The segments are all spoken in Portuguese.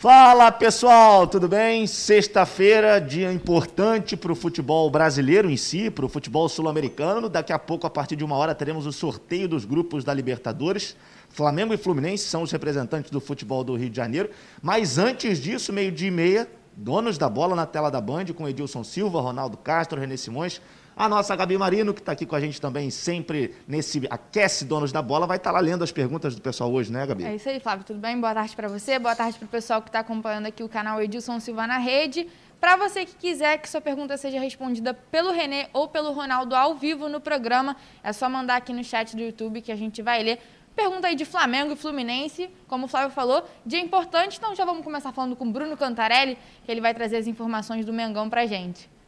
Fala pessoal, tudo bem? Sexta-feira, dia importante para o futebol brasileiro em si, para o futebol sul-americano. Daqui a pouco, a partir de uma hora, teremos o sorteio dos grupos da Libertadores. Flamengo e Fluminense são os representantes do futebol do Rio de Janeiro. Mas antes disso, meio-dia e meia, donos da bola na tela da Band, com Edilson Silva, Ronaldo Castro, René Simões. A nossa Gabi Marino, que está aqui com a gente também sempre nesse Aquece Donos da Bola, vai estar tá lá lendo as perguntas do pessoal hoje, né, Gabi? É isso aí, Flávio. Tudo bem? Boa tarde para você, boa tarde para o pessoal que está acompanhando aqui o canal Edilson Silva na Rede. Para você que quiser que sua pergunta seja respondida pelo Renê ou pelo Ronaldo ao vivo no programa, é só mandar aqui no chat do YouTube que a gente vai ler. Pergunta aí de Flamengo e Fluminense, como o Flávio falou, dia importante, então já vamos começar falando com o Bruno Cantarelli, que ele vai trazer as informações do Mengão para gente.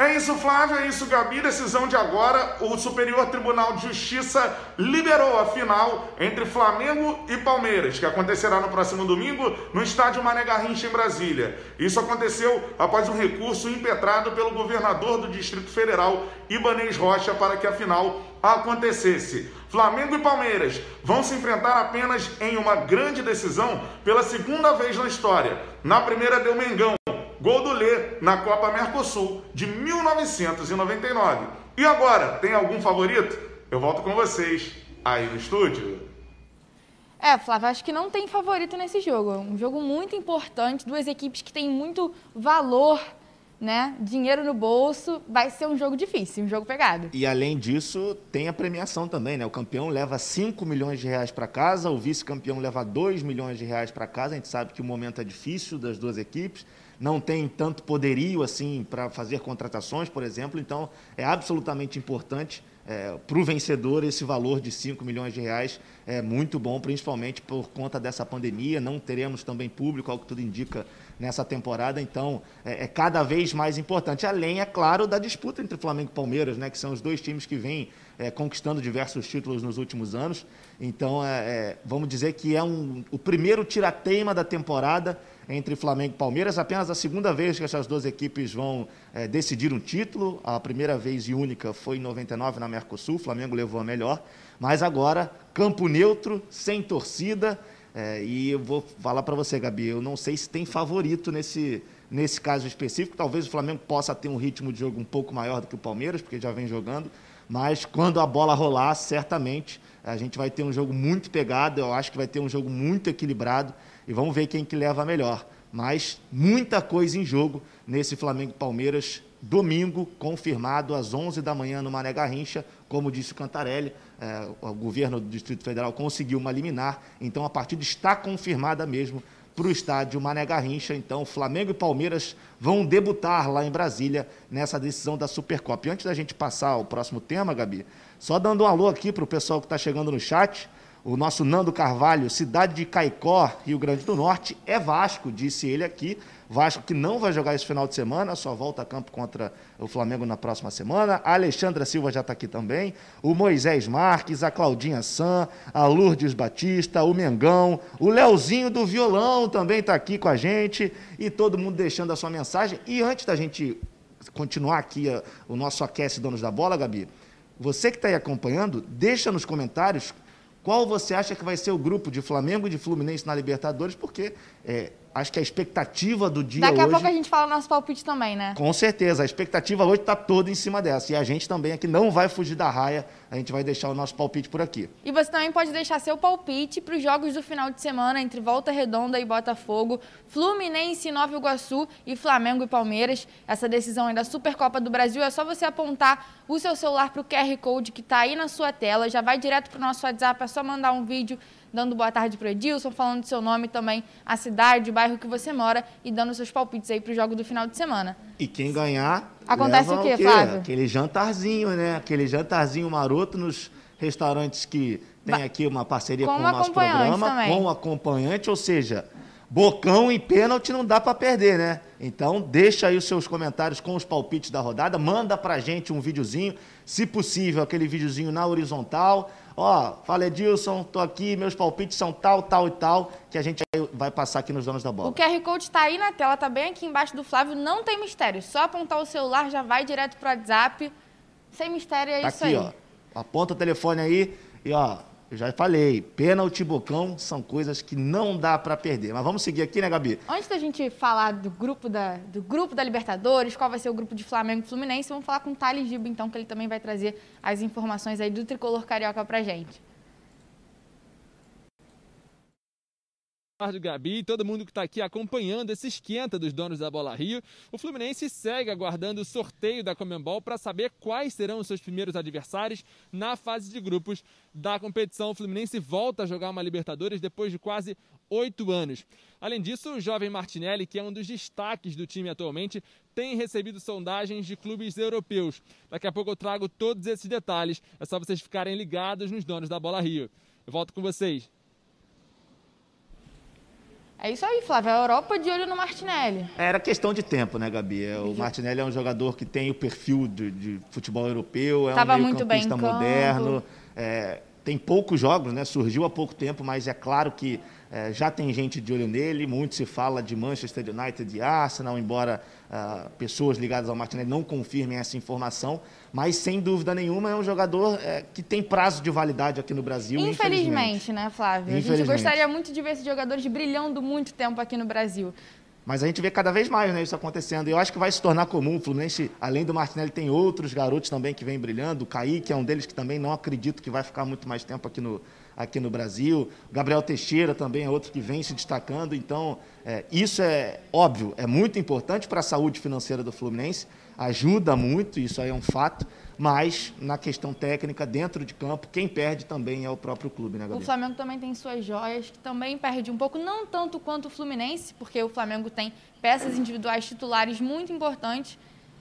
É isso, Flávio, é isso, Gabi. Decisão de agora. O Superior Tribunal de Justiça liberou a final entre Flamengo e Palmeiras, que acontecerá no próximo domingo no estádio Mané Garrincha, em Brasília. Isso aconteceu após um recurso impetrado pelo governador do Distrito Federal, Ibanês Rocha, para que a final acontecesse. Flamengo e Palmeiras vão se enfrentar apenas em uma grande decisão pela segunda vez na história. Na primeira deu Mengão, Gol do Lê na Copa Mercosul de 1999. E agora, tem algum favorito? Eu volto com vocês aí no estúdio. É, Flávio, acho que não tem favorito nesse jogo. Um jogo muito importante, duas equipes que têm muito valor, né? Dinheiro no bolso. Vai ser um jogo difícil, um jogo pegado. E além disso, tem a premiação também, né? O campeão leva 5 milhões de reais para casa, o vice-campeão leva 2 milhões de reais para casa. A gente sabe que o momento é difícil das duas equipes não tem tanto poderio assim para fazer contratações, por exemplo. Então, é absolutamente importante é, para o vencedor esse valor de 5 milhões de reais é muito bom, principalmente por conta dessa pandemia. Não teremos também público, ao que tudo indica, nessa temporada. Então, é, é cada vez mais importante. Além, é claro, da disputa entre Flamengo e Palmeiras, né, que são os dois times que vêm é, conquistando diversos títulos nos últimos anos. Então, é, é vamos dizer que é um, o primeiro tirateima da temporada entre Flamengo e Palmeiras. Apenas a segunda vez que essas duas equipes vão é, decidir um título. A primeira vez e única foi em 99 na Mercosul. O Flamengo levou a melhor. Mas agora, campo neutro, sem torcida. É, e eu vou falar para você, Gabi, eu não sei se tem favorito nesse, nesse caso específico. Talvez o Flamengo possa ter um ritmo de jogo um pouco maior do que o Palmeiras, porque já vem jogando. Mas quando a bola rolar, certamente a gente vai ter um jogo muito pegado. Eu acho que vai ter um jogo muito equilibrado e vamos ver quem que leva melhor. Mas muita coisa em jogo nesse Flamengo Palmeiras, domingo, confirmado às 11 da manhã no Mané Garrincha, como disse o Cantarelli, é, o governo do Distrito Federal conseguiu uma liminar, então a partida está confirmada mesmo para o estádio Mané Garrincha. Então, Flamengo e Palmeiras vão debutar lá em Brasília nessa decisão da Supercopa. E antes da gente passar ao próximo tema, Gabi, só dando um alô aqui para o pessoal que está chegando no chat. O nosso Nando Carvalho, cidade de Caicó, Rio Grande do Norte, é Vasco, disse ele aqui. Vasco que não vai jogar esse final de semana, só volta a campo contra o Flamengo na próxima semana. A Alexandra Silva já está aqui também. O Moisés Marques, a Claudinha San, a Lourdes Batista, o Mengão, o Leozinho do Violão também está aqui com a gente. E todo mundo deixando a sua mensagem. E antes da gente continuar aqui o nosso Aquece Donos da Bola, Gabi, você que está aí acompanhando, deixa nos comentários qual você acha que vai ser o grupo de Flamengo e de Fluminense na Libertadores? Porque é, acho que a expectativa do dia Daqui hoje... a pouco a gente fala nosso palpite também, né? Com certeza. A expectativa hoje está toda em cima dessa. E a gente também aqui não vai fugir da raia. A gente vai deixar o nosso palpite por aqui. E você também pode deixar seu palpite para os jogos do final de semana entre Volta Redonda e Botafogo, Fluminense, Nova Iguaçu e Flamengo e Palmeiras. Essa decisão aí da Supercopa do Brasil é só você apontar o seu celular para o QR Code que está aí na sua tela. Já vai direto para o nosso WhatsApp, é só mandar um vídeo dando boa tarde para o Edilson, falando seu nome também, a cidade, o bairro que você mora e dando seus palpites aí para o jogo do final de semana. E quem ganhar. Acontece o quê, o quê, Flávio? Aquele jantarzinho, né? Aquele jantarzinho maroto nos restaurantes que tem aqui uma parceria com, com o nosso programa, também. com acompanhante, ou seja, bocão e pênalti não dá para perder, né? Então, deixa aí os seus comentários com os palpites da rodada, manda pra gente um videozinho, se possível, aquele videozinho na horizontal, Ó, fala Edilson, tô aqui, meus palpites são tal, tal e tal, que a gente vai passar aqui nos donos da bola. O QR Code está aí na tela, tá bem aqui embaixo do Flávio, não tem mistério. Só apontar o celular, já vai direto pro WhatsApp. Sem mistério, é tá isso aqui, aí. Ó. Aponta o telefone aí e ó, Eu já falei, pênalti, bocão são coisas que não dá para perder. Mas vamos seguir aqui, né, Gabi? Antes da gente falar do grupo da, do grupo da Libertadores, qual vai ser o grupo de Flamengo e Fluminense, vamos falar com o Thales Gibo, então, que ele também vai trazer as informações aí do tricolor carioca pra gente. Eduardo Gabi, todo mundo que está aqui acompanhando esse esquenta dos donos da Bola Rio. O Fluminense segue aguardando o sorteio da Comembol para saber quais serão os seus primeiros adversários na fase de grupos da competição. O Fluminense volta a jogar uma Libertadores depois de quase oito anos. Além disso, o jovem Martinelli, que é um dos destaques do time atualmente, tem recebido sondagens de clubes europeus. Daqui a pouco eu trago todos esses detalhes. É só vocês ficarem ligados nos donos da Bola Rio. Eu volto com vocês. É isso aí, Flávio. A Europa de olho no Martinelli. Era questão de tempo, né, Gabi? É, o Martinelli é um jogador que tem o perfil de, de futebol europeu, é Tava um meio-campista moderno. é, tem poucos jogos, né? Surgiu há pouco tempo, mas é claro que é, já tem gente de olho nele. Muito se fala de Manchester United e Arsenal, embora ah, pessoas ligadas ao Martinelli não confirmem essa informação. Mas, sem dúvida nenhuma, é um jogador é, que tem prazo de validade aqui no Brasil, infelizmente. Infelizmente, né, Flávio? A gente Infelizmente. gostaria muito de ver esses jogadores brilhando muito tempo aqui no Brasil. Mas a gente vê cada vez mais né, isso acontecendo. E eu acho que vai se tornar comum. O Fluminense, além do Martinelli, tem outros garotos também que vêm brilhando. O Kaique é um deles que também não acredito que vai ficar muito mais tempo aqui no, aqui no Brasil. O Gabriel Teixeira também é outro que vem se destacando. Então, é, isso é óbvio, é muito importante para a saúde financeira do Fluminense. Ajuda muito, isso aí é um fato. Mas, na questão técnica, dentro de campo, quem perde também é o próprio clube, né, O Gabriel? Flamengo também tem suas joias, que também perde um pouco, não tanto quanto o Fluminense, porque o Flamengo tem peças individuais titulares muito importantes,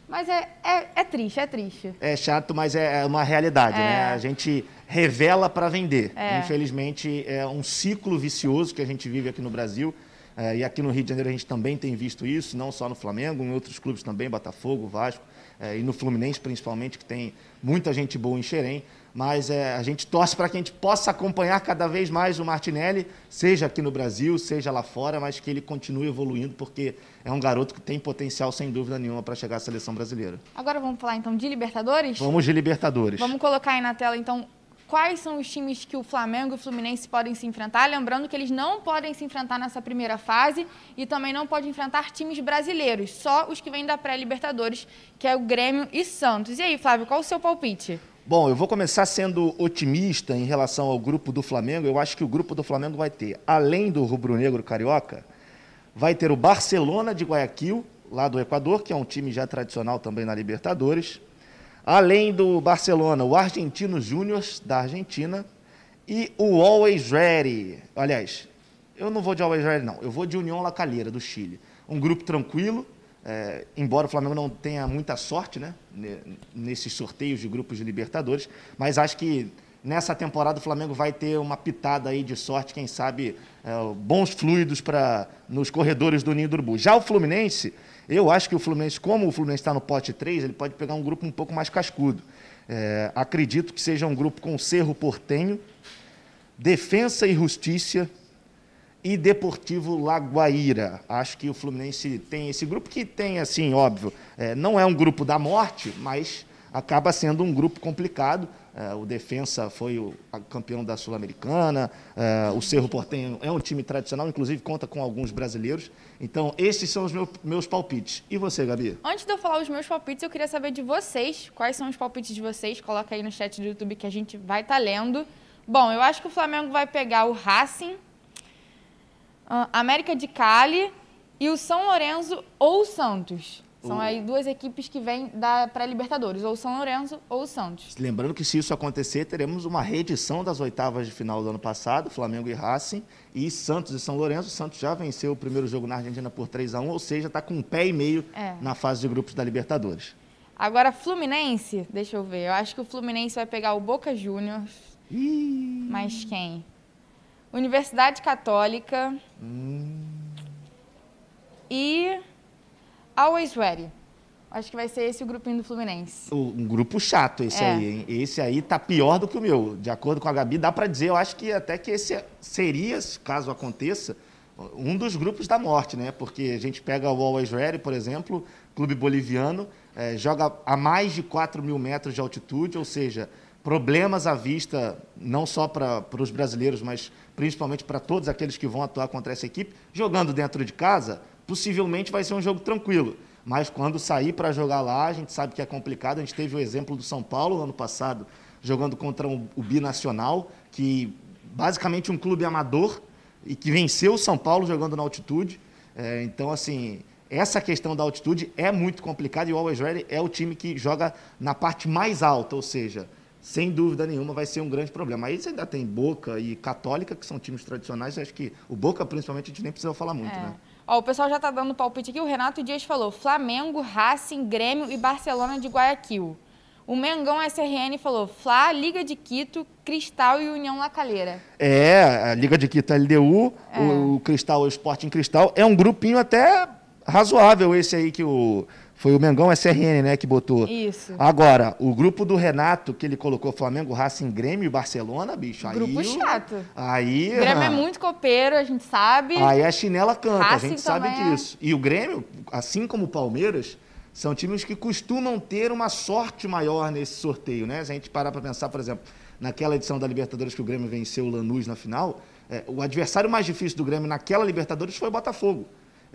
mas é, é, é triste, é triste. É chato, mas é é uma realidade, É. né? A gente revela para vender. É. Infelizmente, é um ciclo vicioso que a gente vive aqui no Brasil. É, e aqui no Rio de Janeiro a gente também tem visto isso, não só no Flamengo, em outros clubes também, Botafogo, Vasco, é, e no Fluminense principalmente, que tem muita gente boa em Xerém. Mas é, a gente torce para que a gente possa acompanhar cada vez mais o Martinelli, seja aqui no Brasil, seja lá fora, mas que ele continue evoluindo, porque é um garoto que tem potencial, sem dúvida nenhuma, para chegar à seleção brasileira. Agora vamos falar então de Libertadores? Vamos de Libertadores. Vamos colocar aí na tela então quais são os times que o Flamengo e o Fluminense podem se enfrentar. Lembrando que eles não podem se enfrentar nessa primeira fase e também não podem enfrentar times brasileiros, só os que vêm da pré-Libertadores, que é o Grêmio e Santos. E aí, Flávio, qual o seu palpite? Bom, eu vou começar sendo otimista em relação ao grupo do Flamengo. Eu acho que o grupo do Flamengo vai ter, além do rubro-negro carioca, vai ter o Barcelona de Guayaquil, lá do Equador, que é um time já tradicional também na Libertadores. Além do Barcelona, o Argentino Júnior da Argentina e o Always Ready. Aliás, eu não vou de Always Ready, não. Eu vou de União La Calera, do Chile. Um grupo tranquilo, é, embora o Flamengo não tenha muita sorte né, ne- nesses sorteios de grupos de Libertadores, mas acho que nessa temporada o Flamengo vai ter uma pitada aí de sorte, quem sabe é, bons fluidos para nos corredores do Ninho do Urubu. Já o Fluminense, eu acho que o Fluminense, como o Fluminense está no pote 3, ele pode pegar um grupo um pouco mais cascudo. É, acredito que seja um grupo com Cerro Portenho, Defensa e Justiça e Deportivo Laguaíra. Acho que o Fluminense tem esse grupo que tem, assim, óbvio, é, não é um grupo da morte, mas acaba sendo um grupo complicado. É, o Defensa foi o campeão da Sul-Americana, é, o Cerro Portenho é um time tradicional, inclusive conta com alguns brasileiros. Então, esses são os meu- meus palpites. E você, Gabi? Antes de eu falar os meus palpites, eu queria saber de vocês. Quais são os palpites de vocês? Coloca aí no chat do YouTube que a gente vai estar lendo. Bom, eu acho que o Flamengo vai pegar o Racing, América de Cali e o São Lourenço ou o Santos. São aí duas equipes que vêm da pré-Libertadores, ou o São Lourenço ou o Santos. Lembrando que se isso acontecer, teremos uma reedição das oitavas de final do ano passado, Flamengo e Racing, e Santos e São Lourenço. O Santos já venceu o primeiro jogo na Argentina por 3 a 1 ou seja, está com um pé e meio É. na fase de grupos da Libertadores. Agora, Fluminense, deixa eu ver. Eu acho que o Fluminense vai pegar o Boca Juniors. Ih, Mas quem? Universidade Católica. E Always Ready. Acho que vai ser esse o grupinho do Fluminense. um grupo chato esse É. aí, hein? Esse aí tá pior do que o meu. De acordo com a Gabi, dá para dizer, eu acho que até que esse seria, caso aconteça, um dos grupos da morte, né? Porque a gente pega o Always Ready, por exemplo, clube boliviano, eh, joga a mais de 4 mil metros de altitude, ou seja, problemas à vista, não só para os brasileiros, mas principalmente para todos aqueles que vão atuar contra essa equipe. Jogando dentro de casa, possivelmente vai ser um jogo tranquilo. Mas quando sair para jogar lá, a gente sabe que é complicado. A gente teve o exemplo do São Paulo ano passado, jogando contra o Binacional, que basicamente um clube amador e que venceu o São Paulo jogando na altitude. É, então, assim, essa questão da altitude é muito complicada e o Always Ready é o time que joga na parte mais alta, ou seja, sem dúvida nenhuma vai ser um grande problema. Aí você ainda tem Boca e Católica, que são times tradicionais, acho que o Boca, principalmente, a gente nem precisa falar muito, é. né? Ó, o pessoal já está dando palpite aqui. O Renato Dias falou: Flamengo, Racing, Grêmio e Barcelona de Guayaquil. O Mengão SRN falou: Fla, Liga de Quito, Cristal e União La Calheira. É, a Liga de Quito LDU, é. o, o Cristal, o Sporting Cristal. É um grupinho até razoável esse aí que o. Foi o Mengão SRN, né, que botou. Isso. Agora, o grupo do Renato, que ele colocou Flamengo, Racing, Grêmio e Barcelona, bicho, aí... Grupo chato. Aí... O Grêmio é muito copeiro, a gente sabe. Aí a chinela canta, Racing a gente sabe é. disso. E o Grêmio, assim como o Palmeiras, são times que costumam ter uma sorte maior nesse sorteio, né? Se a gente parar para pensar, por exemplo, naquela edição da Libertadores que o Grêmio venceu o Lanús na final, é, o adversário mais difícil do Grêmio naquela Libertadores foi o Botafogo.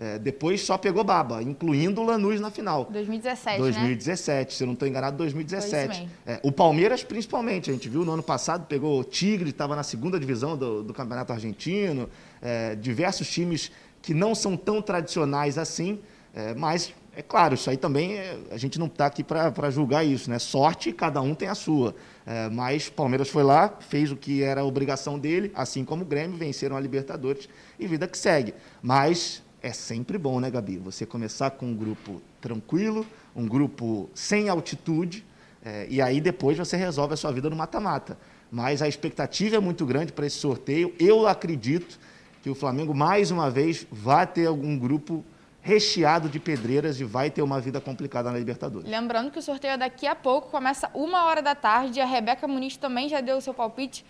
É, depois só pegou baba, incluindo o Lanús na final. 2017, 2017, né? se eu não estou enganado, 2017. É, o Palmeiras, principalmente, a gente viu no ano passado, pegou o Tigre, estava na segunda divisão do, do Campeonato Argentino, é, diversos times que não são tão tradicionais assim, é, mas é claro, isso aí também é, a gente não está aqui para julgar isso, né? Sorte, cada um tem a sua. É, mas Palmeiras foi lá, fez o que era a obrigação dele, assim como o Grêmio, venceram a Libertadores e vida que segue. Mas é sempre bom, né, Gabi? Você começar com um grupo tranquilo, um grupo sem altitude, é, e aí depois você resolve a sua vida no mata-mata. Mas a expectativa é muito grande para esse sorteio. Eu acredito que o Flamengo, mais uma vez, vai ter algum grupo recheado de pedreiras e vai ter uma vida complicada na Libertadores. Lembrando que o sorteio é daqui a pouco, começa uma hora da tarde. A Rebeca Muniz também já deu o seu palpite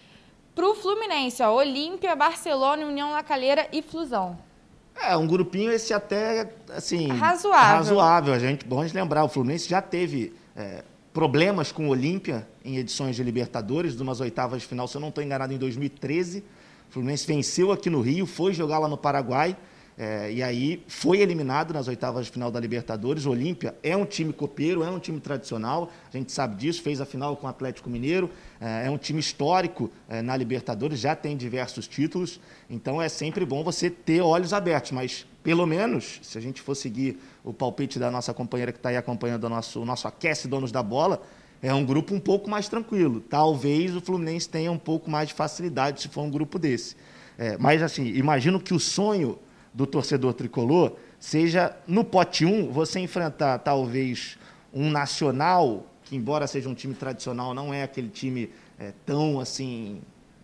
para o Fluminense. Olímpia, Barcelona, União Lacalheira e Flusão. É, um grupinho esse até, assim... Razoável. Razoável. A gente, bom de lembrar, o Fluminense já teve é, problemas com o Olímpia em edições de Libertadores, de umas oitavas de final, se eu não estou enganado, em 2013. O Fluminense venceu aqui no Rio, foi jogar lá no Paraguai, é, e aí foi eliminado nas oitavas de final da Libertadores. O Olímpia é um time copeiro, é um time tradicional, a gente sabe disso, fez a final com o Atlético Mineiro, é, é um time histórico é, na Libertadores, já tem diversos títulos, então é sempre bom você ter olhos abertos, mas pelo menos, se a gente for seguir o palpite da nossa companheira que está aí acompanhando o nosso, o nosso Aquece Donos da Bola, é um grupo um pouco mais tranquilo. Talvez o Fluminense tenha um pouco mais de facilidade se for um grupo desse. É, mas, assim, imagino que o sonho do torcedor tricolor seja no pote 1 você enfrentar talvez um nacional que embora seja um time tradicional não é aquele time é, tão assim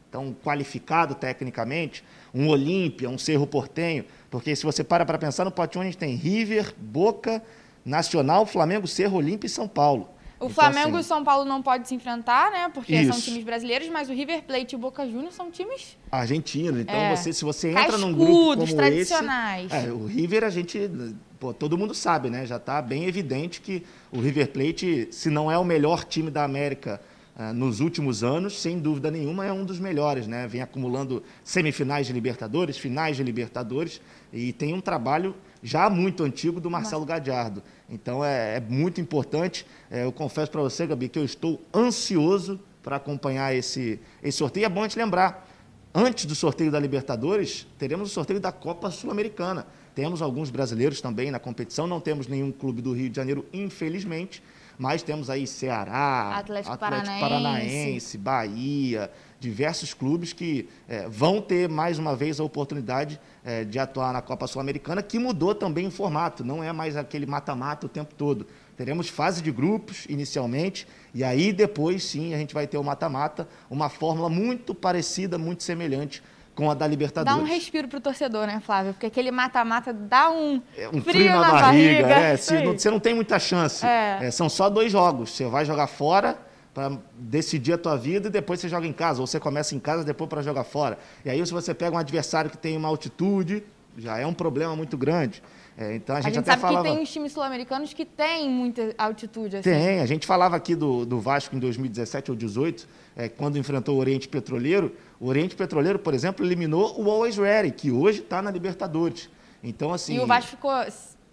tão qualificado tecnicamente um Olímpia um Cerro Portenho porque se você para para pensar no pote 1 a gente tem River Boca Nacional Flamengo Cerro Olímpia e São Paulo o então, Flamengo assim, e o São Paulo não podem se enfrentar, né? Porque isso. são times brasileiros, mas o River Plate e o Boca Juniors são times argentinos. Então é. você, se você entra num grupo como tradicionais. esse, é, o River a gente, pô, todo mundo sabe, né? Já está bem evidente que o River Plate, se não é o melhor time da América uh, nos últimos anos, sem dúvida nenhuma é um dos melhores, né? Vem acumulando semifinais de Libertadores, finais de Libertadores e tem um trabalho já muito antigo do Marcelo Gadiardo. Então é, é muito importante. É, eu confesso para você, Gabi, que eu estou ansioso para acompanhar esse, esse sorteio. É bom gente lembrar, antes do sorteio da Libertadores, teremos o sorteio da Copa Sul-Americana. Temos alguns brasileiros também na competição, não temos nenhum clube do Rio de Janeiro, infelizmente, mas temos aí Ceará, Atlético, Atlético Paranaense. Paranaense, Bahia, diversos clubes que é, vão ter mais uma vez a oportunidade é, de atuar na Copa Sul-Americana, que mudou também o formato, não é mais aquele mata-mata o tempo todo. Teremos fase de grupos inicialmente, e aí depois sim a gente vai ter o mata-mata, uma fórmula muito parecida, muito semelhante com a da Libertadores. Dá um respiro para o torcedor, né, Flávio? Porque aquele mata-mata dá um, é, um frio, frio, na, na barriga. barriga. É, se, não, você não tem muita chance. É. É, são só dois jogos. Você vai jogar fora para decidir a tua vida e depois você joga em casa. Ou você começa em casa depois para jogar fora. E aí se você pega um adversário que tem uma altitude, Já é um problema muito grande. É, então a gente, a gente até sabe falava... que tem times sul-americanos que têm muita altitude. Assim. Tem, a gente falava aqui do, do Vasco em 2017 ou 2018, é, quando enfrentou o Oriente Petroleiro. O Oriente Petroleiro, por exemplo, eliminou o Always Ready, que hoje está na Libertadores. Então, assim. E o Vasco ficou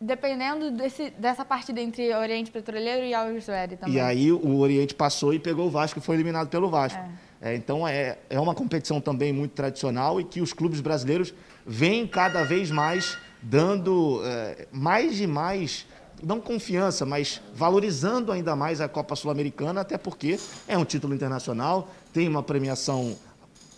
dependendo desse, dessa partida entre Oriente Petroleiro e Always Ready também. E aí o Oriente passou e pegou o Vasco e foi eliminado pelo Vasco. É. É, então é, é uma competição também muito tradicional e que os clubes brasileiros vêm cada vez mais dando é, mais e mais, não confiança, mas valorizando ainda mais a Copa Sul-Americana, até porque é um título internacional, tem uma premiação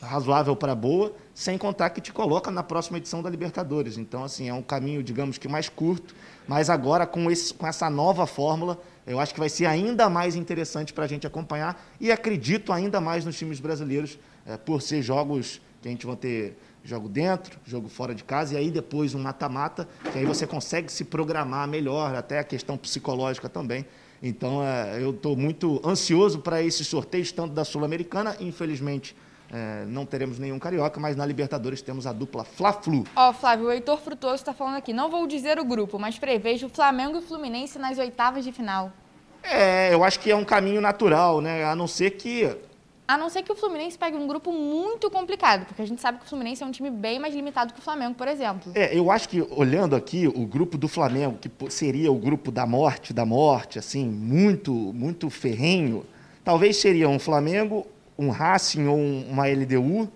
razoável para boa, sem contar que te coloca na próxima edição da Libertadores. Então, assim, é um caminho, digamos que mais curto, mas agora com, esse, com essa nova fórmula, eu acho que vai ser ainda mais interessante para a gente acompanhar e acredito ainda mais nos times brasileiros, é, por ser jogos que a gente vai ter jogo dentro, jogo fora de casa, e aí depois um mata-mata, que aí você consegue se programar melhor, até a questão psicológica também. Então, é, eu estou muito ansioso para esses sorteios, tanto da Sul-Americana, infelizmente. É, não teremos nenhum carioca, mas na Libertadores temos a dupla Fla-Flu. Ó, oh, Flávio, o Heitor Frutuoso está falando aqui. Não vou dizer o grupo, mas prevejo Flamengo e Fluminense nas oitavas de final. É, eu acho que é um caminho natural, né? A não ser que a não ser que o Fluminense pegue um grupo muito complicado, porque a gente sabe que o Fluminense é um time bem mais limitado que o Flamengo, por exemplo. É, eu acho que olhando aqui o grupo do Flamengo, que seria o grupo da morte, da morte, assim, muito, muito ferrenho, talvez seria um Flamengo, um Racing ou uma LDU.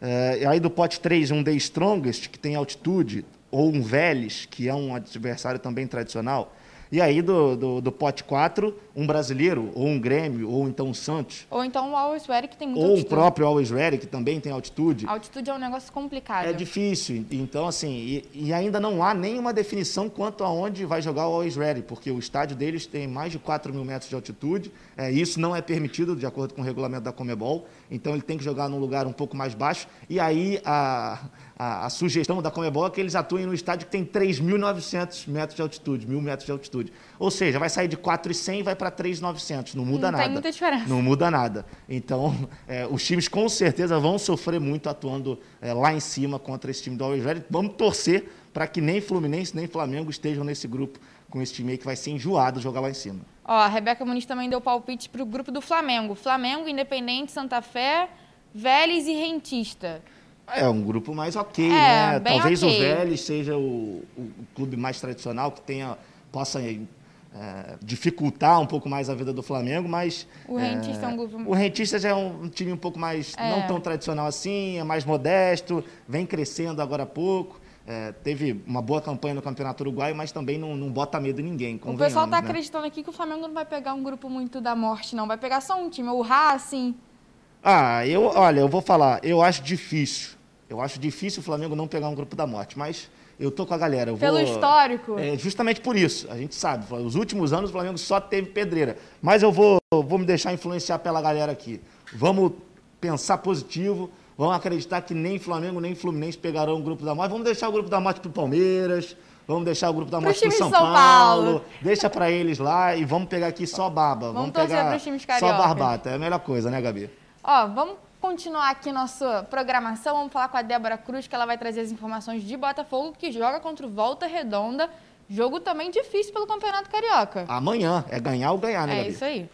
É, aí do pote 3, um The Strongest, que tem altitude, ou um Vélez, que é um adversário também tradicional. E aí, do, do, do, pote 4, um brasileiro, ou um Grêmio, ou então um Santos. Ou então o Always Ready, que tem muita Ou altitude. o próprio Always Ready, que também tem altitude. A altitude é um negócio complicado. É difícil. Então, assim, e, e, ainda não há nenhuma definição quanto a onde vai jogar o Always Ready, porque o estádio deles tem mais de 4 mil metros de altitude. É, isso não é permitido, de acordo com o regulamento da Comebol. Então, ele tem que jogar num lugar um pouco mais baixo. E aí, a, a, a sugestão da Comebol é que eles atuem no estádio que tem 3.900 metros de altitude, mil metros de altitude. Ou seja, vai sair de 4.100 e vai para 3.900. Não muda não nada. Não tem muita diferença. Não muda nada. Então, é, os times com certeza vão sofrer muito atuando é, lá em cima contra esse time do Always Ready. Vamos torcer para que nem Fluminense nem Flamengo estejam nesse grupo com esse time aí que vai ser enjoado jogar lá em cima. Ó, a Rebeca Muniz também deu palpite para o grupo do Flamengo. Flamengo, Independente, Santa Fé, Vélez e Rentista. É um grupo mais ok, é, né? Talvez okay. o Vélez seja o, o, clube mais tradicional que tenha possa é, dificultar um pouco mais a vida do Flamengo, mas o Rentista é, é um grupo. O Rentista já é um time um pouco mais é. não tão tradicional assim, é mais modesto, vem crescendo agora há pouco. É, teve uma boa campanha no Campeonato Uruguaio, mas também não, não bota medo em ninguém. O pessoal está né? acreditando aqui que o Flamengo não vai pegar um grupo muito da morte, não. Vai pegar só um time, o Racing. Ah, eu, olha, eu vou falar, eu acho difícil. Eu acho difícil o Flamengo não pegar um grupo da morte, mas eu tô com a galera. Eu Pelo vou, histórico? É, justamente por isso. A gente sabe, os últimos anos o Flamengo só teve pedreira. Mas eu vou, vou me deixar influenciar pela galera aqui. Vamos pensar positivo, vamos acreditar que nem Flamengo nem Fluminense pegarão o grupo da morte. Vamos deixar o grupo da morte pro Palmeiras. Vamos deixar o grupo da morte pro São, São Paulo. Paulo. Deixa para eles lá e vamos pegar aqui só baba. Vamos, vamos pegar só barbata. É a melhor coisa, né, Gabi? Ó, vamos continuar aqui nossa programação. Vamos falar com a Débora Cruz, que ela vai trazer as informações de Botafogo, que joga contra o Volta Redonda. Jogo também difícil pelo Campeonato Carioca. Amanhã. É ganhar ou ganhar, né, É Gabi? isso aí.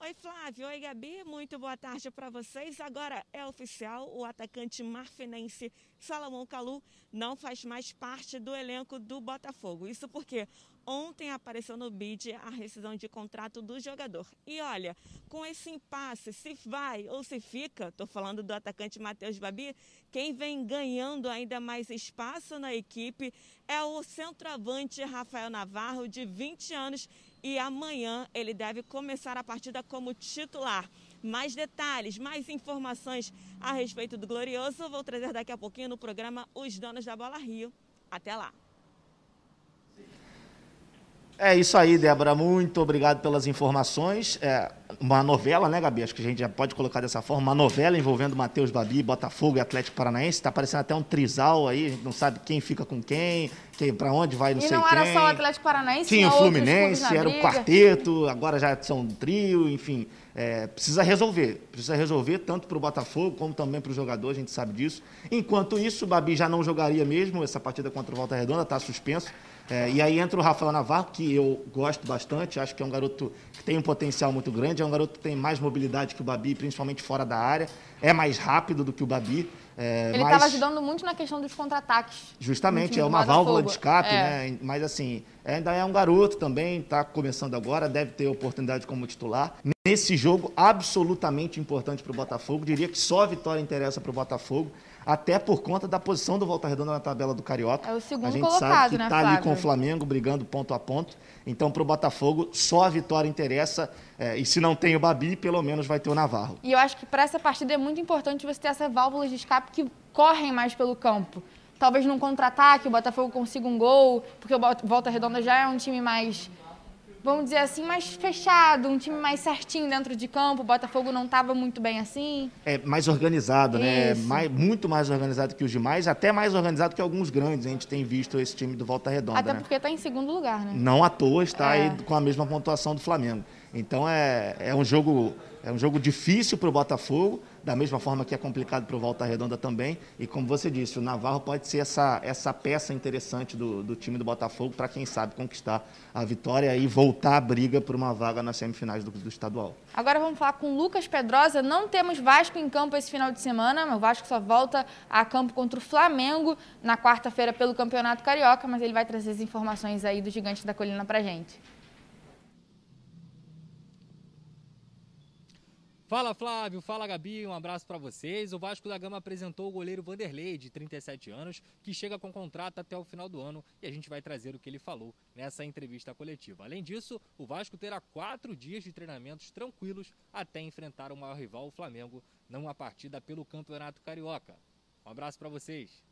Oi, Flávio. Oi, Gabi. Muito boa tarde para vocês. Agora é oficial, o atacante marfinense Salomão Calu não faz mais parte do elenco do Botafogo. Isso porque ontem apareceu no BID a rescisão de contrato do jogador. E olha, com esse impasse, se vai ou se fica, estou falando do atacante Matheus Babi, quem vem ganhando ainda mais espaço na equipe é o centroavante Rafael Navarro, de 20 anos, e amanhã ele deve começar a partida como titular. Mais detalhes, mais informações a respeito do Glorioso, vou trazer daqui a pouquinho no programa Os Donos da Bola Rio. Até lá! É isso aí, Débora. Muito obrigado pelas informações. É uma novela, né, Gabi? Acho que a gente já pode colocar dessa forma. Uma novela envolvendo Matheus Babi, Botafogo e Atlético Paranaense. Está parecendo até um trisal aí. A gente não sabe quem fica com quem, quem para onde vai, não e sei não quem. era só o Atlético Paranaense, tinha o Fluminense, era o quarteto, agora já são um trio, enfim. É, precisa resolver. Precisa resolver tanto para o Botafogo como também para o jogador, a gente sabe disso. Enquanto isso, o Babi já não jogaria mesmo essa partida contra o Volta Redonda, está suspenso. É, e aí entra o Rafael Navarro, que eu gosto bastante, acho que é um garoto que tem um potencial muito grande, é um garoto que tem mais mobilidade que o Babi, principalmente fora da área, é mais rápido do que o Babi. É, Ele mas- estava ajudando muito na questão dos contra-ataques. Justamente, é uma válvula de escape, É. né? Mas assim, ainda é um garoto também, está começando agora, deve ter oportunidade como titular. Nesse jogo absolutamente importante para o Botafogo, diria que só a vitória interessa para o Botafogo, até por conta da posição do Volta Redonda na tabela do Carioca. É o segundo a gente colocado, sabe que né, está ali com o Flamengo brigando ponto a ponto. Então, para o Botafogo, só a vitória interessa. é, e se não tem o Babi, pelo menos vai ter o Navarro. E eu acho que para essa partida é muito importante você ter essa válvula de escape que correm mais pelo campo. Talvez num contra-ataque o Botafogo consiga um gol, porque o Volta Redonda já é um time mais, vamos dizer assim, mais fechado, um time mais certinho dentro de campo. O Botafogo não estava muito bem assim. É mais organizado, né? Mais, muito mais organizado que os demais, até mais organizado que alguns grandes. A gente tem visto esse time do Volta Redonda, Até né? porque está em segundo lugar, né? Não à toa está É. aí com a mesma pontuação do Flamengo. Então é, é um jogo é um jogo difícil para o Botafogo, da mesma forma que é complicado para o Volta Redonda também. E como você disse, o Navarro pode ser essa, essa peça interessante do, do time do Botafogo para quem sabe conquistar a vitória e voltar à briga por uma vaga nas semifinais do, do estadual. Agora vamos falar com o Lucas Pedrosa. Não temos Vasco em campo esse final de semana. O Vasco só volta a campo contra o Flamengo na quarta-feira pelo Campeonato Carioca, mas ele vai trazer as informações aí do Gigante da Colina pra gente. Fala Flávio, fala Gabi, um abraço para vocês. O Vasco da Gama apresentou o goleiro Vanderlei, de 37 anos, que chega com contrato até o final do ano e a gente vai trazer o que ele falou nessa entrevista coletiva. Além disso, o Vasco terá quatro dias de treinamentos tranquilos até enfrentar o maior rival, o Flamengo, numa partida pelo Campeonato Carioca. Um abraço para vocês.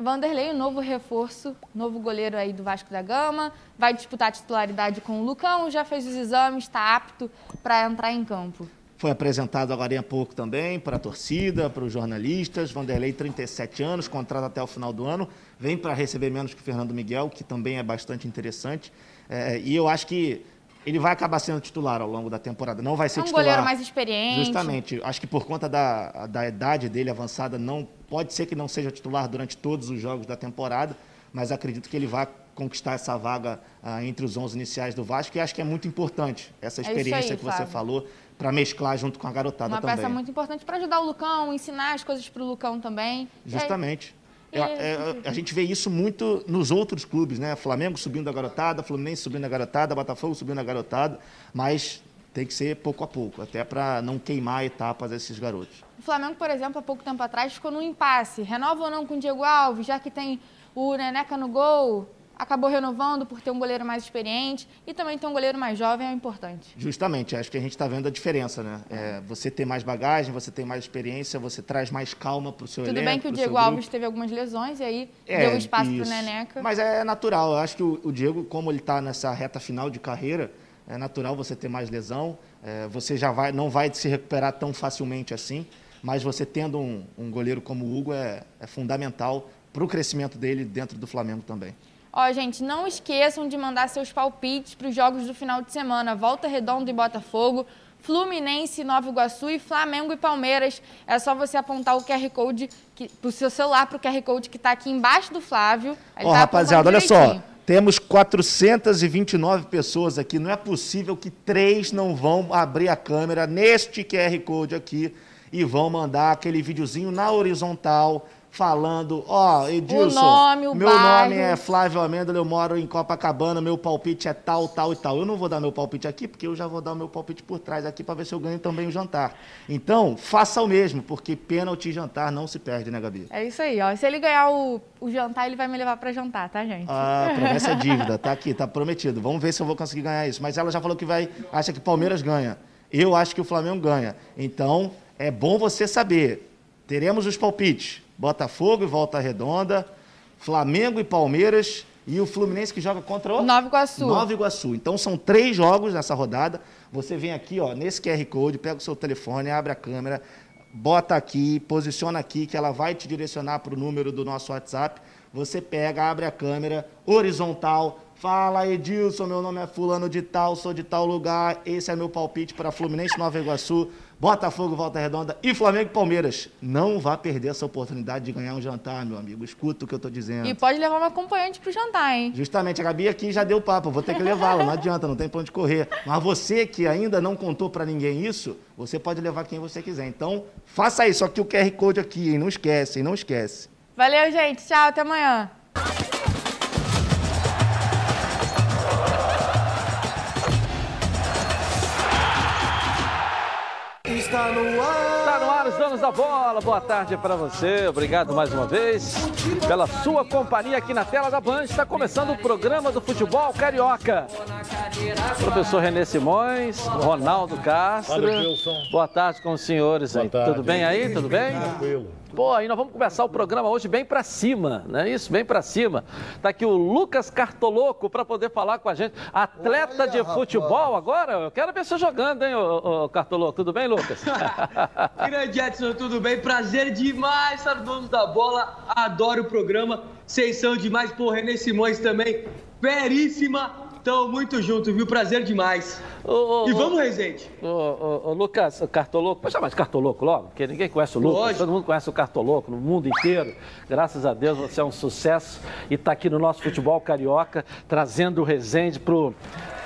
Vanderlei, o novo reforço, novo goleiro aí do Vasco da Gama, vai disputar a titularidade com o Lucão, já fez os exames, está apto para entrar em campo. Foi apresentado agora há pouco também para a torcida, para os jornalistas. Vanderlei, 37 anos, contrato até o final do ano. Vem para receber menos que o Fernando Miguel, que também é bastante interessante. É, e eu acho que ele vai acabar sendo titular ao longo da temporada. Não vai ser É um titular. goleiro mais experiente. Justamente. Acho que por conta da, da idade dele avançada, não pode ser que não seja titular durante todos os jogos da temporada, mas acredito que ele vai conquistar essa vaga ah, entre os 11 iniciais do Vasco e acho que é muito importante essa É experiência aí, que você Flávio. falou para mesclar junto com a garotada Uma também. peça muito importante para ajudar o Lucão, ensinar as coisas para o Lucão também. Justamente. Aí, é, a gente vê isso muito nos outros clubes, né? Flamengo subindo a garotada, Fluminense subindo a garotada, Botafogo subindo a garotada, mas tem que ser pouco a pouco, até para não queimar etapas esses garotos. O Flamengo, por exemplo, há pouco tempo atrás ficou num impasse. Renova ou não com o Diego Alves, já que tem o Neneca no gol. Acabou renovando por ter um goleiro mais experiente e também ter um goleiro mais jovem é importante. Justamente, acho que a gente está vendo a diferença, né? É, você tem mais bagagem, você tem mais experiência, você traz mais calma para o seu Tudo elenco. bem que o Diego. Alves teve algumas lesões e aí É, deu espaço para o Neneca. Mas é natural. Eu acho que o, o Diego, como ele está nessa reta final de carreira, é natural você ter mais lesão. É, você já vai, não vai se recuperar tão facilmente assim. Mas você tendo um, um goleiro como o Hugo é, é fundamental para o crescimento dele dentro do Flamengo também. Ó, gente, não esqueçam de mandar seus palpites para os jogos do final de semana. Volta Redonda e Botafogo, Fluminense, Nova Iguaçu e Flamengo e Palmeiras. É só você apontar o QR Code que, pro seu celular para o QR Code que está aqui embaixo do Flávio. Ó, tá rapaziada, olha só. Temos 429 pessoas aqui. Não é possível que três não vão abrir a câmera neste QR Code aqui e vão mandar aquele videozinho na horizontal falando, ó, Edilson, O nome, o meu bairro. nome é Flávio Amêndola, eu moro em Copacabana, meu palpite é tal, tal e tal. Eu não vou dar meu palpite aqui, porque eu já vou dar o meu palpite por trás aqui para ver se eu ganho também o jantar. Então, faça o mesmo, porque pênalti e jantar não se perde, né, Gabi? É isso aí, ó. Se ele ganhar o, o jantar, ele vai me levar para jantar, tá, gente? Ah, promessa é dívida, tá aqui, tá prometido. Vamos ver se eu vou conseguir ganhar isso. Mas ela já falou que vai, acha que o Palmeiras ganha. Eu acho que o Flamengo ganha. Então, é bom você saber. Teremos os palpites: Botafogo e Volta Redonda, Flamengo e Palmeiras E o Fluminense que joga contra o Nova Iguaçu. Nova Iguaçu. Então são três jogos nessa rodada. Você vem aqui, ó, nesse QR Code, pega o seu telefone, abre a câmera, bota aqui, posiciona aqui, que ela vai te direcionar para o número do nosso WhatsApp. Você pega, abre a câmera, horizontal, Fala, Edilson, meu nome é fulano de tal, sou de tal lugar. Esse é meu palpite para Fluminense, Nova Iguaçu, Botafogo, Volta Redonda e Flamengo e Palmeiras. Não vá perder essa oportunidade de ganhar um jantar, meu amigo. Escuta o que eu estou dizendo. E pode levar uma acompanhante para o jantar, hein? Justamente, a Gabi aqui já deu papo, vou ter que levá-la, não adianta, não tem pra onde correr. Mas você que ainda não contou para ninguém isso, você pode levar quem você quiser. Então, faça isso, aqui o QR Code aqui, hein? Não esquece, hein? Não esquece. Valeu, gente. Tchau, até amanhã. Está no ar. Está no ar os donos da bola. Boa tarde para você. Obrigado mais uma vez pela sua companhia aqui na tela da Band. Está começando o programa do futebol carioca. Professor Renê Simões, Ronaldo Castro. Boa tarde com os senhores aí. Tudo bem aí? Tudo bem? Tranquilo. Pô, aí nós vamos começar o programa hoje bem para cima, não é isso? Bem para cima. Tá aqui o Lucas Cartoloco para poder falar com a gente. Atleta Olha, de futebol agora? Eu quero ver você jogando, hein, ô, ô, Cartoloco. Tudo bem, Lucas? Grande Edson, tudo bem? Prazer demais estar donos da bola. Adoro o programa. Vocês são demais. Pô, René Simões também. Veríssima Tamo muito junto, viu? Prazer demais. Ô, ô, e vamos, Rezende. Ô, ô, Lucas, Cartoloco, pode chamar de Cartoloco logo, porque ninguém conhece o Lucas, Lógico. todo mundo conhece o Cartoloco no mundo inteiro. Graças a Deus você é um sucesso e está aqui no nosso futebol carioca, trazendo o Rezende pro,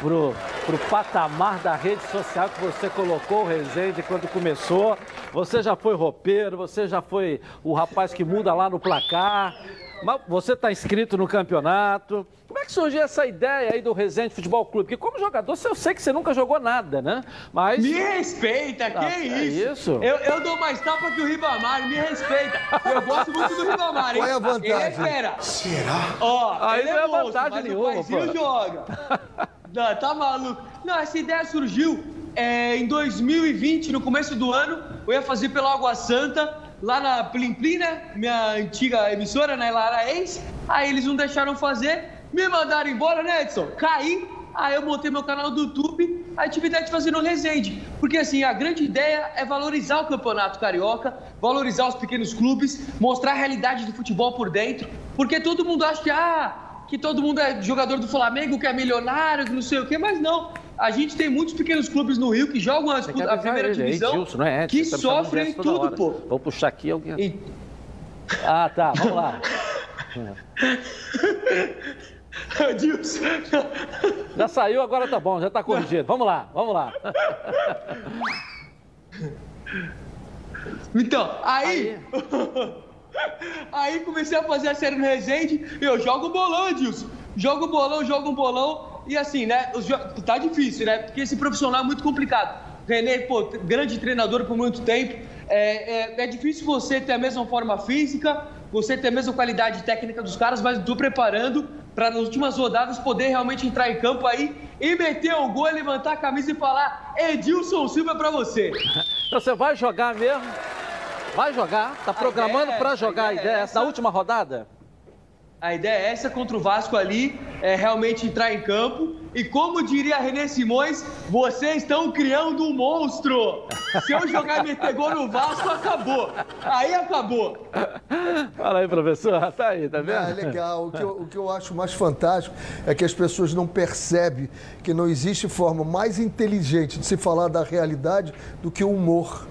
pro, pro patamar da rede social que você colocou o Rezende quando começou. Você já foi roupeiro, você já foi o rapaz que muda lá no placar. Mas você está inscrito no campeonato. Como é que surgiu essa ideia aí do Resende Futebol Clube? Porque como jogador, eu sei que você nunca jogou nada, né? Mas... Me respeita, que ah, isso? É isso? Eu, eu dou mais tapa que o Ribamar, me respeita. Eu gosto muito do Ribamar, hein? Qual é a vantagem? Ele é fera. Será? Ó, aí ele não é, é vantagem nenhuma, o pô. joga. não, tá maluco. Não, essa ideia surgiu é, em 2020, no começo do ano. Eu ia fazer pela Água Santa lá na Plim Plim, né? Minha antiga emissora, né? Lá ex. Aí eles não deixaram fazer, me mandaram embora, né, Edson? Caí. Aí eu montei meu canal do YouTube, a atividade de fazer no Resende. Porque assim, a grande ideia é valorizar o campeonato carioca, valorizar os pequenos clubes, mostrar a realidade do futebol por dentro. Porque todo mundo acha que, ah, que todo mundo é jogador do Flamengo, que é milionário, que não sei o quê, mas não. A gente tem muitos pequenos clubes no Rio que jogam a, a primeira ele, divisão, Edilson, não é que sofrem tudo, pô. Vou puxar aqui alguém. E... Ah, tá, vamos lá. Edilson. Já saiu, agora tá bom, já tá corrigido. Vamos lá, vamos lá. Então, aí... aí... Comecei a fazer a série no Resende, eu jogo bolão, Edilson. Jogo bolão, jogo bolão. E assim, né? Tá difícil, né? Porque esse profissional é muito complicado. René, pô, grande treinador por muito tempo. É, é, é, difícil você ter a mesma forma física, você ter a mesma qualidade técnica dos caras, mas estou preparando para nas últimas rodadas poder realmente entrar em campo aí e meter o gol, levantar a camisa e falar: Edilson Silva é para você. Então você vai jogar mesmo? Vai jogar? Tá programando para é jogar a ideia, a ideia é essa? última rodada? A ideia é essa contra o Vasco ali, é realmente entrar em campo. E como diria René Simões, vocês estão criando um monstro. Se eu jogar e meter gol no Vasco, acabou. Aí acabou. Fala aí, professor. Tá aí, tá vendo? É legal. O que, eu, o que eu acho mais fantástico é que as pessoas não percebem que não existe forma mais inteligente de se falar da realidade do que o humor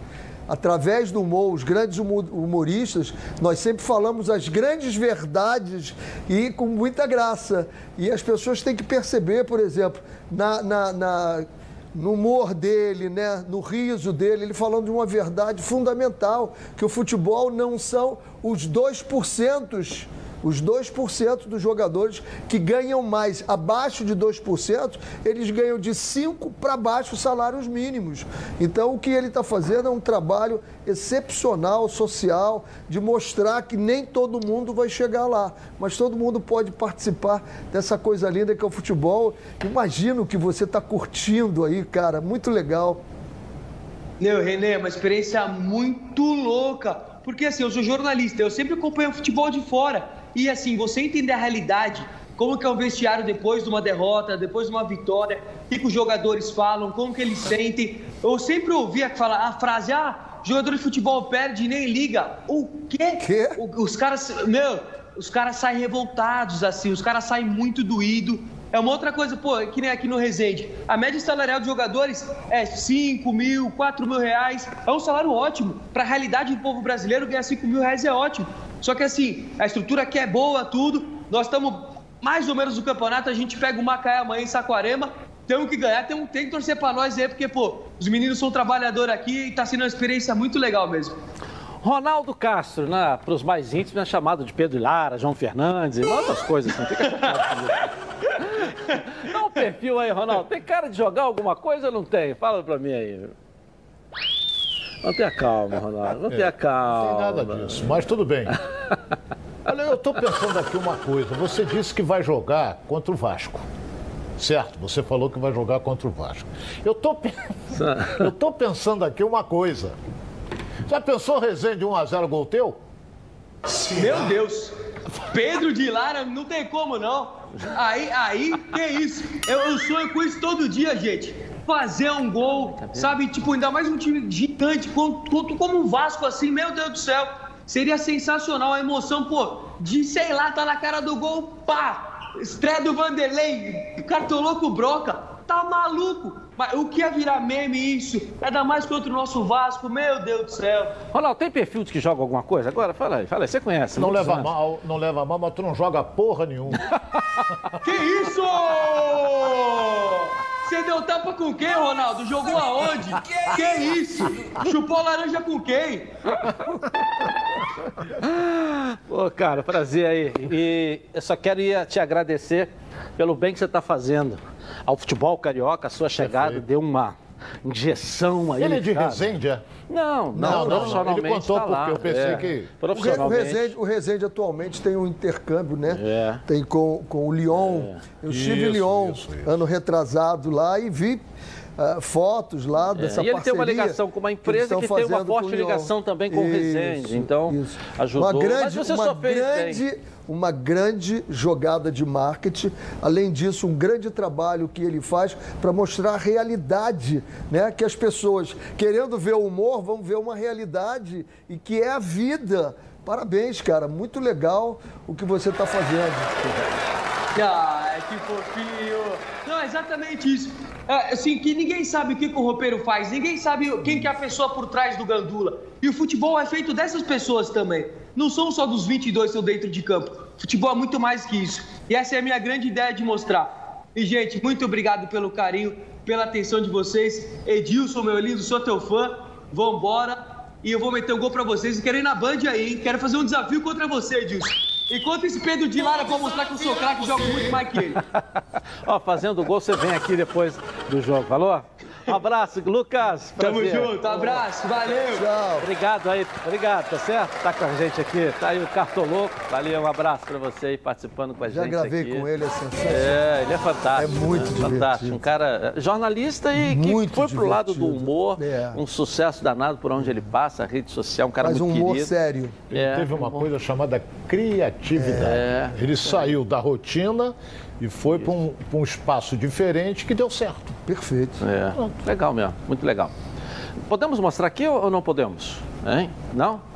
através do humor, os grandes humoristas, nós sempre falamos as grandes verdades e com muita graça. E as pessoas têm que perceber, por exemplo, na, na, na no humor dele, né, no riso dele, ele falando de uma verdade fundamental, que o futebol não são os 2% os 2% dos jogadores que ganham mais abaixo de 2%, eles ganham de 5 para baixo salários mínimos. Então, o que ele está fazendo é um trabalho excepcional, social, de mostrar que nem todo mundo vai chegar lá, mas todo mundo pode participar dessa coisa linda que é o futebol. Imagino que você está curtindo aí, cara, muito legal. Meu, Renê, é uma experiência muito louca. Porque assim, eu sou jornalista, eu sempre acompanho o futebol de fora. E assim, você entender a realidade como que é o vestiário depois de uma derrota, depois de uma vitória, o que, que os jogadores falam, como que eles sentem. Eu sempre ouvia falar a frase, ah, jogador de futebol perde e nem liga. O quê? Quê? Os caras, meu, os caras saem revoltados, assim, os caras saem muito doídos. É uma outra coisa, pô, que nem aqui no Resende. A média salarial dos jogadores é 5 mil, 4 mil reais. É um salário ótimo. Para a realidade do povo brasileiro, ganhar 5 mil reais é ótimo. Só que assim, a estrutura aqui é boa, tudo. Nós estamos mais ou menos no campeonato, a gente pega o Macaé amanhã em Saquarema. Temos que ganhar, temos, tem que torcer para nós aí, porque, pô, os meninos são trabalhadores aqui e tá sendo uma experiência muito legal mesmo. Ronaldo Castro, né, para os mais íntimos, é chamado de Pedro Lara, João Fernandes e outras coisas assim. Fica. Dá um perfil aí, Ronaldo. Tem cara de jogar alguma coisa ou não tem? Fala pra mim aí. Não tenha calma, Ronaldo. Não tenha calma. Não tem nada disso, mas tudo bem. Olha, eu estou pensando aqui uma coisa. Você disse que vai jogar contra o Vasco. Certo, você falou que vai jogar contra o Vasco. Eu tô, eu tô pensando aqui uma coisa. Já pensou Rezende 1x0 gol teu? Meu Deus! Pedro de Lara não tem como não. Aí, aí, que isso? Eu, eu sonho com isso todo dia, gente. Fazer um gol, sabe? Tipo, ainda mais um time gigante, como, como como o Vasco, assim, meu Deus do céu. Seria sensacional a emoção, pô, de sei lá, tá na cara do gol, pá! Estreia do Vanderlei, cartoloco Broca, tá maluco? Mas o que ia virar meme isso? Ainda mais contra o nosso Vasco, meu Deus do céu. Ronaldo, tem perfil de que joga alguma coisa? Agora, fala aí, fala aí. Você conhece? Não leva anos. mal, não leva mal, mas tu não joga porra nenhuma. Que isso? Você deu tapa com quem, Ronaldo? Jogou aonde? Que isso? Chupou laranja com quem? Pô, cara, prazer aí. E eu só queria te agradecer pelo bem que você está fazendo ao futebol carioca. A sua chegada deu uma injeção aí. Ele é de sabe? Resende, é? Não, não, Não, não, não. profissionalmente Ele contou tá lá. porque eu pensei É, que- Re- o, Profissionalmente. Resende, o Resende atualmente tem um intercâmbio, né? É. Tem com, com o Lyon. Eu estive em Isso, Lyon isso, isso. ano retrasado lá e vi ah, fotos lá dessa É, e ele tem uma ligação com uma empresa estão que tem uma forte ligação também com o Resende, então ajudou. Uma grande, Mas você uma só fez bem. Uma grande jogada de marketing. Além disso, um grande trabalho que ele faz para mostrar a realidade, né? Que as pessoas, querendo ver o humor, vão ver uma realidade e que é a vida. Parabéns, cara. Muito legal o que você está fazendo. Ah, que fofinho. Não, é exatamente isso. É, assim, que ninguém sabe o que, que o roupeiro faz, ninguém sabe quem que é a pessoa por trás do gandula. E o futebol é feito dessas pessoas também. Não são só dos 22 que estão dentro de campo. Futebol é muito mais que isso. E essa é a minha grande ideia de mostrar. E, gente, muito obrigado pelo carinho, pela atenção de vocês. Edilson, meu lindo, sou teu fã. Vambora. E eu vou meter um gol pra vocês. E quero ir na Band aí, hein? Quero fazer um desafio contra você, Edilson. E contra esse Pedro de Lara pra mostrar que eu sou craque jogo muito mais que ele. Ó, fazendo gol, você vem aqui depois do jogo, falou? Um abraço, Lucas. Tamo prazer. junto, abraço, valeu. Tchau. Obrigado aí, obrigado, tá certo? Tá com a gente aqui, tá aí o Cartoloco. Valeu, um abraço pra você aí participando com a Já gente gravei aqui. com ele, é sensacional. É, ele é fantástico. É muito né? divertido. Fantástico. Um cara é, jornalista e que Muito foi pro lado do divertido. humor. É. Um sucesso danado por onde ele passa, a rede social, um cara um muito humor querido. sério. Ele É, teve uma humor. coisa chamada criatividade. É. Ele saiu da rotina e foi para um, pra um espaço diferente que deu certo. Perfeito. É, legal mesmo, muito legal. Podemos mostrar aqui ou não podemos? Hein? Não?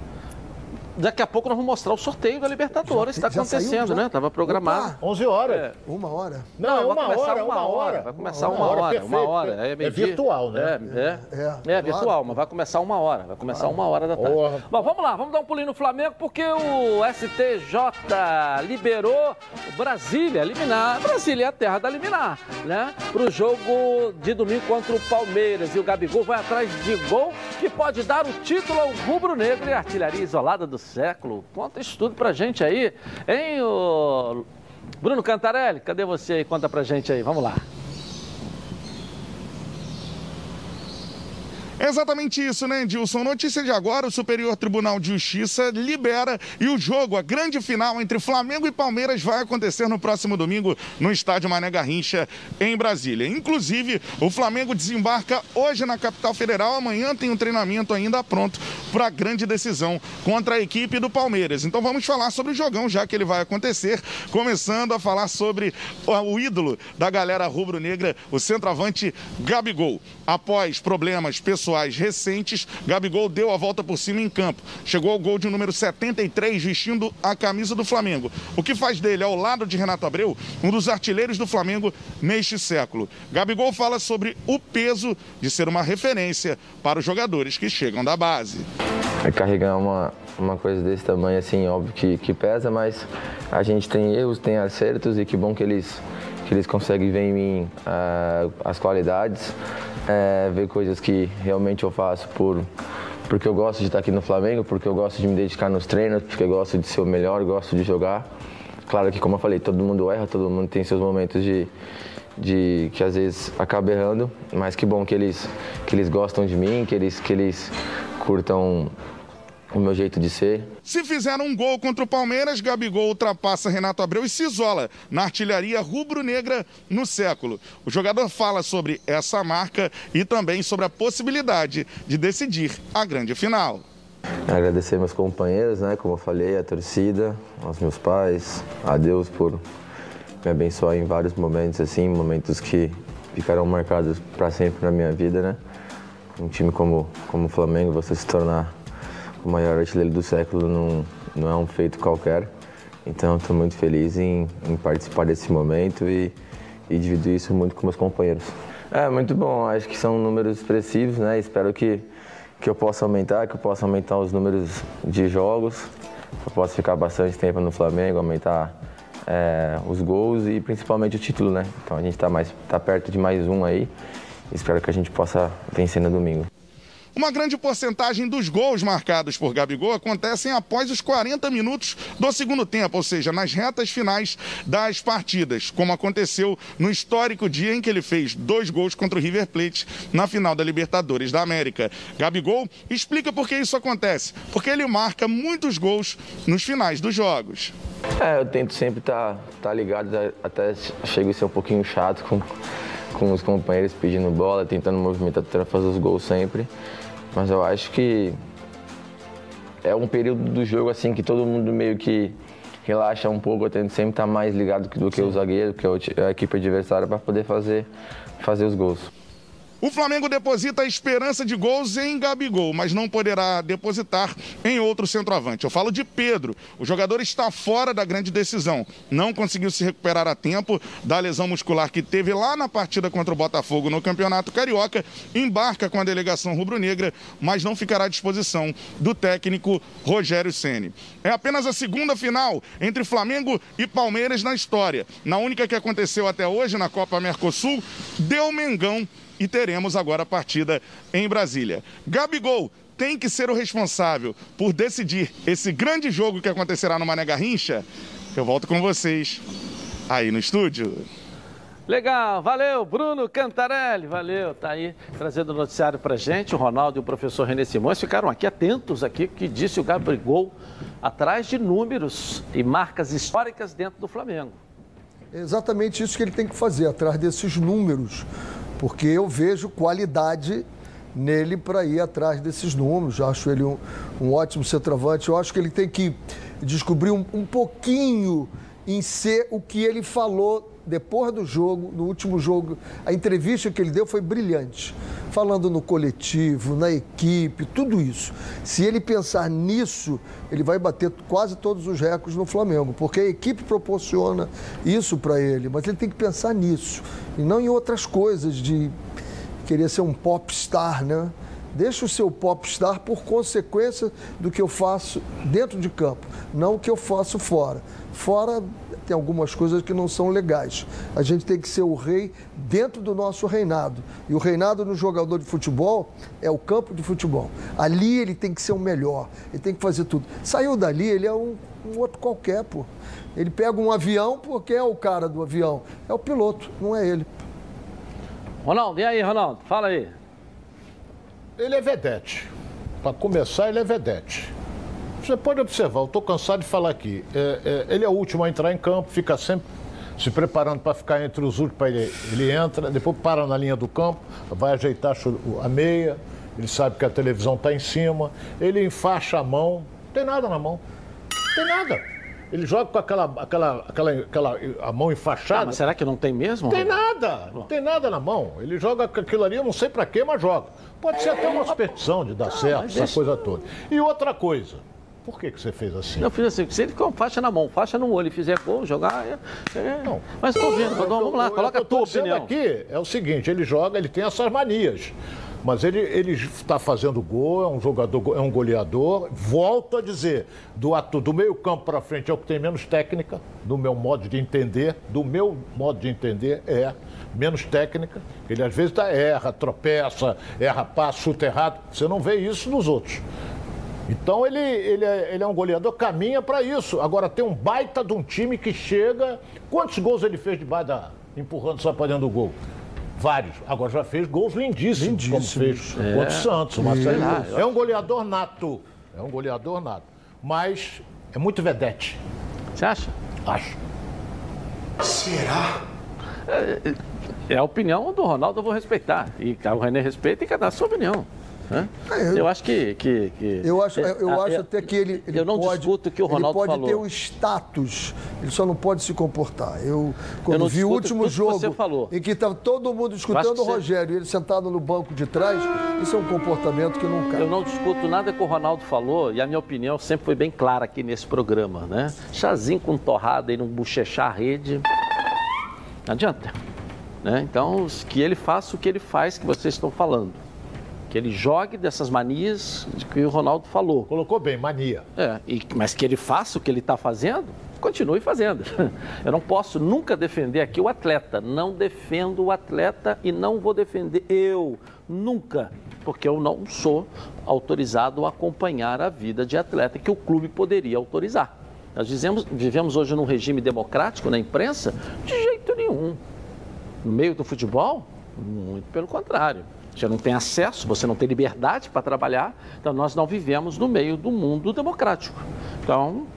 Daqui a pouco nós vamos mostrar o sorteio da Libertadores. Está saiu, acontecendo, já? né? Estava programado. Opa! 11 horas. É. Uma hora. Não, é vai uma começar hora, uma hora. Vai começar Uma uma hora, hora, perfeito. uma hora. É, É virtual, né? É, é, É, é, virtual, mas vai começar uma hora. Vai começar uma hora da tarde. Porra. Bom, vamos lá, vamos dar um pulinho no Flamengo, porque o STJ liberou o Brasília, liminar. Brasília é a terra da liminar, né? Para o jogo de domingo contra o Palmeiras. E o Gabigol vai atrás de gol que pode dar o título ao rubro-negro e a artilharia isolada do século. Conta isso tudo pra gente aí, hein, ô... Bruno Cantarelli, cadê você aí? Conta pra gente aí, vamos lá. Exatamente isso, né, Edilson? Notícia de agora: o Superior Tribunal de Justiça libera e o jogo, a grande final entre Flamengo e Palmeiras, vai acontecer no próximo domingo no estádio Mané Garrincha, em Brasília. Inclusive, o Flamengo desembarca hoje na capital federal. Amanhã tem um treinamento ainda pronto para a grande decisão contra a equipe do Palmeiras. Então vamos falar sobre o jogão, já que ele vai acontecer. Começando a falar sobre o ídolo da galera rubro-negra, o centroavante Gabigol. Após problemas pessoais recentes, Gabigol deu a volta por cima em campo. Chegou ao gol de número 73, vestindo a camisa do Flamengo. O que faz dele, ao lado de Renato Abreu, um dos artilheiros do Flamengo neste século. Gabigol fala sobre o peso de ser uma referência para os jogadores que chegam da base. É carregar uma, uma coisa desse tamanho, assim, óbvio que, que pesa, mas a gente tem erros, tem acertos e que bom que eles, que eles conseguem ver em mim uh, as qualidades, uh, ver coisas que realmente eu faço por, porque eu gosto de estar aqui no Flamengo, porque eu gosto de me dedicar nos treinos, porque eu gosto de ser o melhor, gosto de jogar. Claro que, como eu falei, todo mundo erra, todo mundo tem seus momentos de, de que às vezes acaba errando, mas que bom que eles, que eles gostam de mim, que eles, que eles curtam o meu jeito de ser. Se fizer um gol contra o Palmeiras, Gabigol ultrapassa Renato Abreu e se isola na artilharia rubro-negra no século. O jogador fala sobre essa marca e também sobre a possibilidade de decidir a grande final. Agradecer meus companheiros, né, como eu falei, a torcida, aos meus pais, a Deus por me abençoar em vários momentos assim, momentos que ficarão marcados para sempre na minha vida, né? Um time como como o Flamengo, você se tornar o maior artilheiro do século não, não é um feito qualquer. Então estou muito feliz em, em, participar desse momento e, e dividir isso muito com meus companheiros. É muito bom, acho que são números expressivos, né? Espero que, que eu possa aumentar, que eu possa aumentar os números de jogos, que eu possa ficar bastante tempo no Flamengo, aumentar é, os gols e principalmente o título, né? Então a gente está tá perto de mais um aí. Espero que a gente possa vencer no domingo. Uma grande porcentagem dos gols marcados por Gabigol acontecem após os 40 minutos do segundo tempo, ou seja, nas retas finais das partidas, como aconteceu no histórico dia em que ele fez dois gols contra o River Plate na final da Libertadores da América. Gabigol explica por que isso acontece, porque ele marca muitos gols nos finais dos jogos. É, eu tento sempre estar tá, tá ligado, até chego a ser um pouquinho chato com, com os companheiros pedindo bola, tentando movimentar, tentando fazer os gols sempre. Mas eu acho que é um período do jogo assim que todo mundo meio que relaxa um pouco, eu tento sempre estar mais ligado do que Sim. o zagueiro, que é a equipe adversária, para poder fazer, fazer os gols. O Flamengo deposita a esperança de gols em Gabigol, mas não poderá depositar em outro centroavante. Eu falo de Pedro. O jogador está fora da grande decisão. Não conseguiu se recuperar a tempo da lesão muscular que teve lá na partida contra o Botafogo no Campeonato Carioca. Embarca com a delegação rubro-negra, mas não ficará à disposição do técnico Rogério Ceni. É apenas a segunda final entre Flamengo e Palmeiras na história. Na única que aconteceu até hoje na Copa Mercosul, deu Mengão e teremos agora a partida em Brasília. Gabigol tem que ser o responsável por decidir esse grande jogo que acontecerá no Mané Garrincha. Eu volto com vocês aí no estúdio. Legal, valeu, Bruno Cantarelli, valeu, tá aí trazendo o noticiário pra gente. O Ronaldo e o professor René Simões ficaram aqui atentos aqui, que disse o Gabigol atrás de números e marcas históricas dentro do Flamengo. É exatamente isso que ele tem que fazer, atrás desses números porque eu vejo qualidade nele para ir atrás desses números. Eu acho ele um, um, ótimo centroavante. Eu acho que ele tem que descobrir um, um pouquinho em ser o que ele falou depois do jogo, no último jogo, a entrevista que ele deu foi brilhante. Falando no coletivo, na equipe, tudo isso. Se ele pensar nisso, ele vai bater quase todos os recordes no Flamengo, porque a equipe proporciona isso para ele, mas ele tem que pensar nisso e não em outras coisas de querer ser um popstar, né? Deixa o seu popstar por consequência do que eu faço dentro de campo, não o que eu faço fora. Fora tem algumas coisas que não são legais. A gente tem que ser o rei dentro do nosso reinado. E o reinado no jogador de futebol é o campo de futebol. Ali ele tem que ser o melhor, ele tem que fazer tudo. Saiu dali, ele é um, um outro qualquer, pô. Ele pega um avião porque é o cara do avião. É o piloto, não é ele. Ronaldo, e aí, Ronaldo? Fala aí. ele é vedete. Para começar, ele é vedete. Você pode observar, eu estou cansado de falar aqui. É, é, ele é o último a entrar em campo, fica sempre se preparando para ficar entre os últimos. Ele, ele entra, depois para na linha do campo, vai ajeitar a meia, ele sabe que a televisão está em cima, ele enfaixa a mão, não tem nada na mão. Não tem nada. Ele joga com aquela, aquela, aquela, aquela a mão enfaixada. Ah, mas será que não tem mesmo? Não tem nada, não tem nada na mão. Ele joga com aquilo ali, eu não sei para quê, mas joga. Pode ser até uma superstição de dar ah, certo, essa coisa toda. E outra coisa, por que, que você fez assim? Eu fiz assim, se ele com faixa na mão, faixa no olho e fizer gol, jogar. É, é... Não. Mas estou vendo, vamos lá, coloca a tua opinião. aqui é o seguinte, ele joga, ele tem essas manias. Mas ele está fazendo gol, é um jogador, é um goleador. Volto a dizer, do, ato, do meio campo para frente é o que tem menos técnica, do meu modo de entender. Do meu modo de entender é menos técnica. Ele às vezes tá, erra, tropeça, erra passo, chuta errado. Você não vê isso nos outros. Então ele, ele, é, ele é um goleador, caminha para isso. Agora tem um baita de um time que chega. Quantos gols ele fez de da. empurrando só para dentro do gol? Vários. Agora já fez gols lindíssimos, lindíssimos. como fez é. contra o Santos. O Marcelo. É, é um goleador nato. É um goleador nato. Mas é muito vedete. Você acha? Acho. Será? É, é a opinião do Ronaldo, eu vou respeitar. E o René respeita e cada a sua opinião. É, eu, eu, acho que, que, que, Eu acho, eu é, acho é, até que ele, ele Eu não pode, discuto que o Ronaldo ele pode falou. ter o status, ele só não pode se comportar. Eu, quando eu vi o último jogo em que estava todo mundo escutando o Rogério e ele sentado no banco de trás, isso é um comportamento que não cabe. Eu não discuto nada que o Ronaldo falou e a minha opinião sempre foi bem clara aqui nesse programa, né? Chazinho com torrada e não bochechar a rede, não adianta. Né? Então, que ele faça o que ele faz que vocês estão falando que ele jogue dessas manias de que o Ronaldo falou. Colocou bem, mania. É, e, mas que ele faça o que ele está fazendo, continue fazendo. Eu não posso nunca defender aqui o atleta. Não defendo o atleta e não vou defender eu, nunca, porque eu não sou autorizado a acompanhar a vida de atleta que o clube poderia autorizar. Nós dizemos, vivemos hoje num regime democrático na imprensa? De jeito nenhum. No meio do futebol? Muito pelo contrário você não tem acesso, você não tem liberdade para trabalhar, então nós não vivemos no meio do mundo democrático. Então,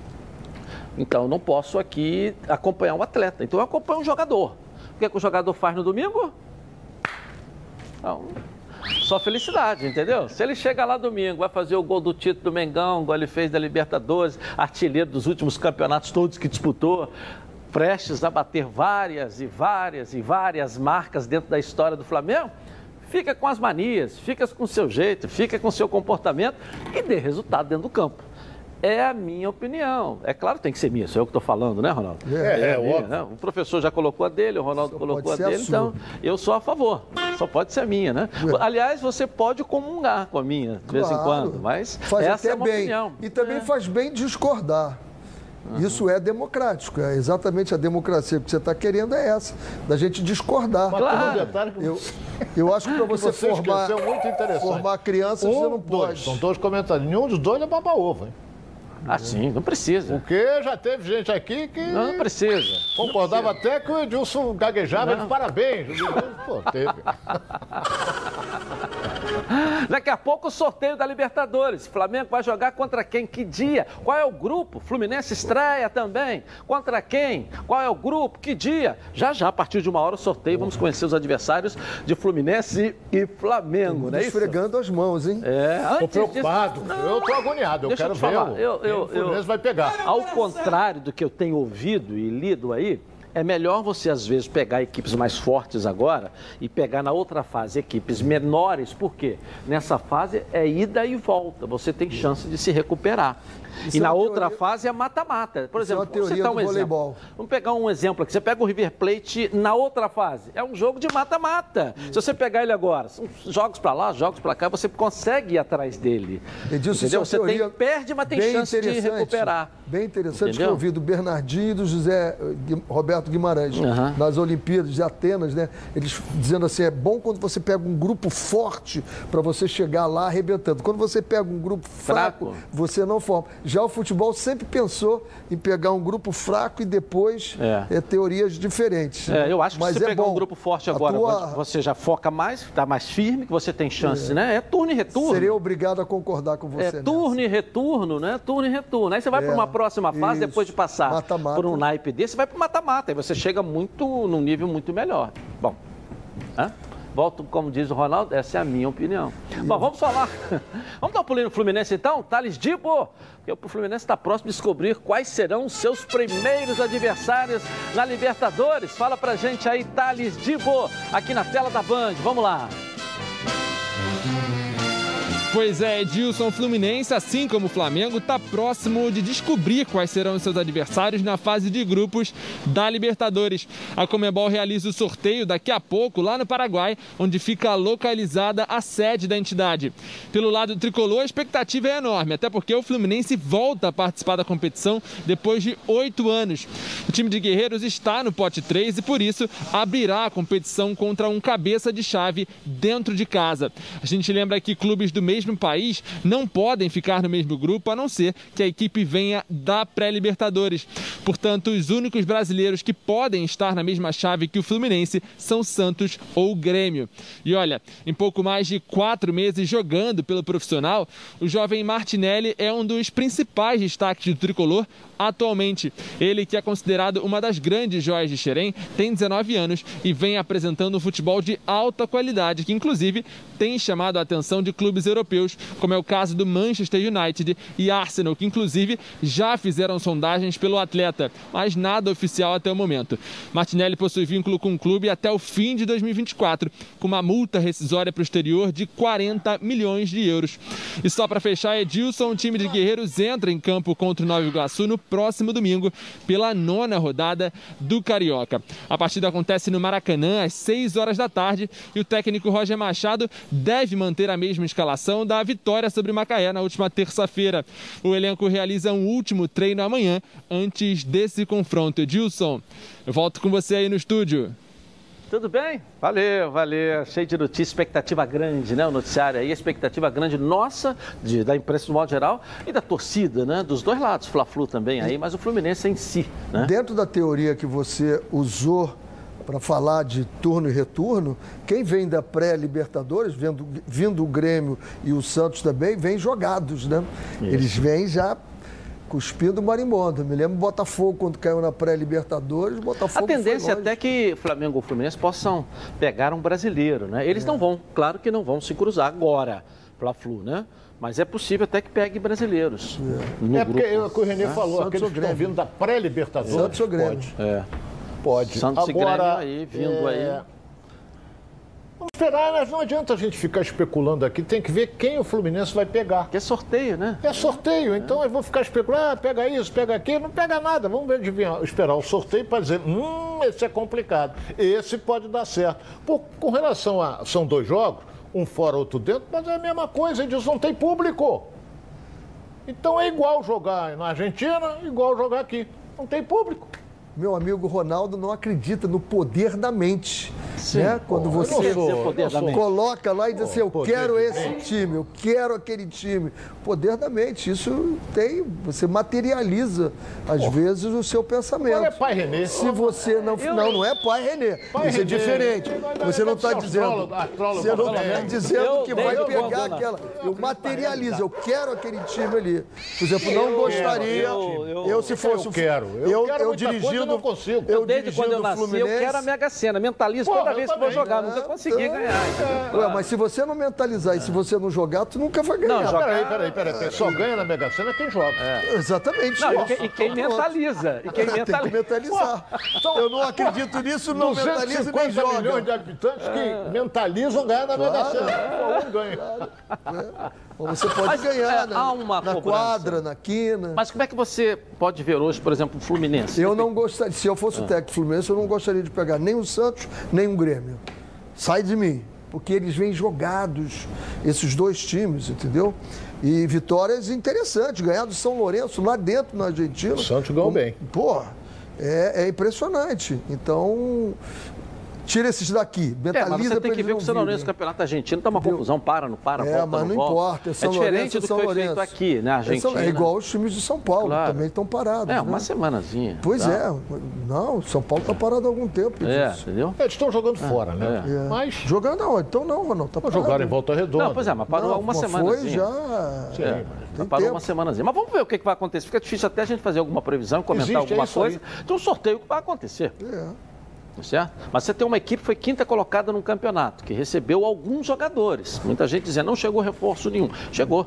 então não posso aqui acompanhar um atleta, então eu acompanho um jogador. O que, é que o jogador faz no domingo? Então, só felicidade, entendeu? Se ele chega lá domingo, vai fazer o gol do título do Mengão, igual ele fez da Libertadores, artilheiro dos últimos campeonatos todos que disputou, prestes a bater várias e várias e várias marcas dentro da história do Flamengo, Fica com as manias, fica com o seu jeito, fica com o seu comportamento e dê resultado dentro do campo. É a minha opinião. É claro que tem que ser minha, sou eu que estou falando, né, Ronaldo? É, é, é minha, né? O professor já colocou a dele, o Ronaldo Só colocou a dele, a então eu sou a favor. Só pode ser a minha, né? É. Aliás, você pode comungar com a minha de claro. vez em quando, mas faz essa é uma bem. opinião. E também é. faz bem discordar. Uhum. Isso é democrático, é exatamente a democracia que você está querendo é essa, da gente discordar. Mas claro. um detalhe que eu, eu acho que para você, você formar, formar criança, um, você não dois. pode. São dois comentários. Nenhum dos dois é baba-ovo, hein? Ah, sim, não precisa. Porque já teve gente aqui que. Não, não precisa. Concordava não precisa. até que o Edilson gaguejava de parabéns. Pô, teve. Daqui a pouco o sorteio da Libertadores. Flamengo vai jogar contra quem? Que dia? Qual é o grupo? Fluminense estreia também. Contra quem? Qual é o grupo? Que dia? Já já, a partir de uma hora, o sorteio. Vamos conhecer os adversários de Fluminense e Flamengo, né? Esfregando as mãos, hein? É, Tô preocupado. Disso... Eu tô agoniado. Eu quero eu ver. Eu, eu, eu, o Fluminense vai pegar. Ao contrário do que eu tenho ouvido e lido aí, é melhor você, às vezes, pegar equipes mais fortes agora e pegar na outra fase equipes menores, porque nessa fase é ida e volta, você tem chance de se recuperar. Isso e é na outra teoria... fase é mata-mata. Por Isso exemplo, é você dá um exemplo. Vamos pegar um exemplo aqui. Você pega o River Plate na outra fase. É um jogo de mata-mata. Se você pegar ele agora, são jogos para lá, jogos para cá, você consegue ir atrás dele. Edilson, entendeu? É você tem, perde, mas tem chance de recuperar. Bem interessante que eu ouvi do Bernardinho e do José Roberto Roberto Guimarães, Uhum. nas Olimpíadas de Atenas, né? Eles dizendo assim, é bom quando você pega um grupo forte para você chegar lá arrebentando. Quando você pega um grupo fraco, Fraco. você não forma. Já o futebol sempre pensou em pegar um grupo fraco e depois É. é, teorias diferentes. É, eu acho que Mas se você é pegar bom. um grupo forte agora, tua- você já foca mais, está mais firme, que você tem chance, né? É turno e retorno. Seria obrigado a concordar com você. É nessa. turno e retorno, né? Turno e retorno. Aí você vai É, para uma próxima fase, isso. depois de passar Mata-mata. por um naipe desse, você vai para mata-mata. Aí você chega muito num nível muito melhor. Bom, hã? Volto, como diz o Ronaldo, essa é a minha opinião. Bom, vamos falar. vamos dar um pulinho no Fluminense então? Thales Dibo, porque o Fluminense está próximo de descobrir quais serão os seus primeiros adversários na Libertadores. Fala pra gente aí, Thales Dibo, aqui na tela da Band. Vamos lá. Pois é, Edilson Fluminense, assim como o Flamengo, está próximo de descobrir quais serão os seus adversários na fase de grupos da Libertadores. A Comebol realiza o sorteio daqui a pouco lá no Paraguai, onde fica localizada a sede da entidade. Pelo lado tricolor, a expectativa é enorme, até porque o Fluminense volta a participar da competição depois de oito anos. O time de guerreiros está no pote 3 e, por isso, abrirá a competição contra um cabeça de chave dentro de casa. A gente lembra que clubes do mesmo país não podem ficar no mesmo grupo, a não ser que a equipe venha da pré-Libertadores. Portanto, os únicos brasileiros que podem estar na mesma chave que o Fluminense são Santos ou Grêmio. E olha, em pouco mais de quatro meses jogando pelo profissional, o jovem Martinelli é um dos principais destaques do tricolor atualmente. Ele, que é considerado uma das grandes joias de Xerém, tem 19 anos e vem apresentando um futebol de alta qualidade, que inclusive tem chamado a atenção de clubes europeus, como é o caso do Manchester United e Arsenal, que inclusive já fizeram sondagens pelo atleta, mas nada oficial até o momento. Martinelli possui vínculo com o clube até o fim de 2024, com uma multa rescisória para o exterior de 40 milhões de euros. E só para fechar, Edilson, o time de guerreiros entra em campo contra o Nova Iguaçu no próximo domingo, pela nona rodada do Carioca. A partida acontece no Maracanã às 6 horas da tarde e o técnico Roger Machado deve manter a mesma escalação da vitória sobre Macaé na última terça-feira. O elenco realiza um último treino amanhã antes desse confronto. Edilson, eu volto com você aí no estúdio. Tudo bem? Valeu, valeu. Cheio de notícia, expectativa grande, né? O noticiário aí, expectativa grande nossa, de, da imprensa no modo geral, e da torcida, né? Dos dois lados, Fla-Flu também aí, mas o Fluminense em si, né? Dentro da teoria que você usou para falar de turno e retorno, quem vem da pré-Libertadores, vindo, vindo o Grêmio e o Santos também, vem jogados, né? Eles vêm já cuspindo marimbondo. Me lembro do Botafogo, quando caiu na pré-Libertadores, Botafogo A tendência foi longe. até que Flamengo ou Fluminense possam pegar um brasileiro, né? Eles não vão, claro que não vão se cruzar agora, Fla-Flu, né? Mas é possível até que pegue brasileiros. no É porque grupo, é o que o Renê né? falou, Santos aqueles que estão vindo da pré-Libertadores. Santos ou Grêmio? Pode. É. Pode. Santos e Agora, Grêmio aí, vindo aí. Vamos esperar, mas não adianta a gente ficar especulando aqui. Tem que ver quem o Fluminense vai pegar. Que é sorteio, né? É sorteio, então eu vou ficar especulando, ah, pega isso, pega aquilo, não pega nada. Vamos ver, adivinhar, esperar o sorteio para dizer, hum, esse é complicado. Esse pode dar certo. Por, com relação a. São dois jogos, um fora, outro dentro, mas é a mesma coisa, eles não tem público. Então é igual jogar na Argentina, igual jogar aqui. Não tem público. Meu amigo Ronaldo não acredita no poder da mente. Né? Quando eu você não sou, eu coloca lá e diz assim, eu quero esse mente. time, eu quero aquele time. Poder da mente, isso tem, você materializa, às vezes, o seu pensamento. Agora é pai Renê. Se você não. Não, não é pai Renê. Pai isso é Renê. diferente. Você não está dizendo. Você não está astrólogo. dizendo Eu- que eu- vai eu- pegar eu- aquela. Eu materializo, eu quero aquele time ali. Por exemplo, não gostaria. eu- Eu, eu- se fosse. eu quero. Eu Eu, eu dirigindo. Não consigo. Eu Desde quando eu nasci, eu Fluminense. quero a Mega Sena. Mentalizo Porra, toda eu vez que vou também. jogar. Nunca consegui então- ganhar, entendeu? Ué, mas se você não mentalizar e se você não jogar, tu nunca vai ganhar. Não, joga- Peraí, peraí, peraí, peraí. Só ganha na Mega Sena quem joga. Exatamente. Não, e quem, e mentaliza. E quem Tem que mentaliza. mentalizar. Eu não acredito nisso, não mentalizo nem 250 joga. milhões de habitantes que mentalizam ganhar na Mega Sena. Um ganha. Você pode Mas, ganhar é, na, há uma na cobrança. quadra, na quina. Mas como é que você pode ver hoje, por exemplo, o Fluminense? Eu não gostaria, se eu fosse o técnico do Fluminense, eu não gostaria de pegar nem o Santos, nem o Grêmio. Sai de mim. Porque eles vêm jogados, esses dois times, entendeu? E vitórias interessantes, ganhar do São Lourenço lá dentro na Argentina. O Santos ganhou bem. Pô, É, é impressionante. Então, tira esses daqui, mentaliza é, mas você tem que ver que o São Lourenço, campeonato argentino, tá uma confusão, para, não para, é, volta, mas não, não importa. É, é diferente do que foi Lourenço. feito aqui, né, Argentina. É igual os times de São Paulo, claro. também estão parados. É, né? uma semanazinha. Pois tá. é. Não, São Paulo está parado há algum tempo. É, disso. entendeu? Eles estão jogando fora, né? É. Mas... Jogando aonde? Então não, Ronaldo. Tá jogaram em volta redonda. Não, pois é, mas parou não, uma semana. Foi já. Sim, é. Mas parou tempo. uma semanazinha. Mas vamos ver o que, que vai acontecer. Fica difícil até a gente fazer alguma previsão, comentar Existe, alguma coisa. Aí. Então, um sorteio que vai acontecer. É. Certo? Mas você tem uma equipe que foi quinta colocada no campeonato, que recebeu alguns jogadores. Muita gente dizendo, não chegou reforço nenhum. Chegou.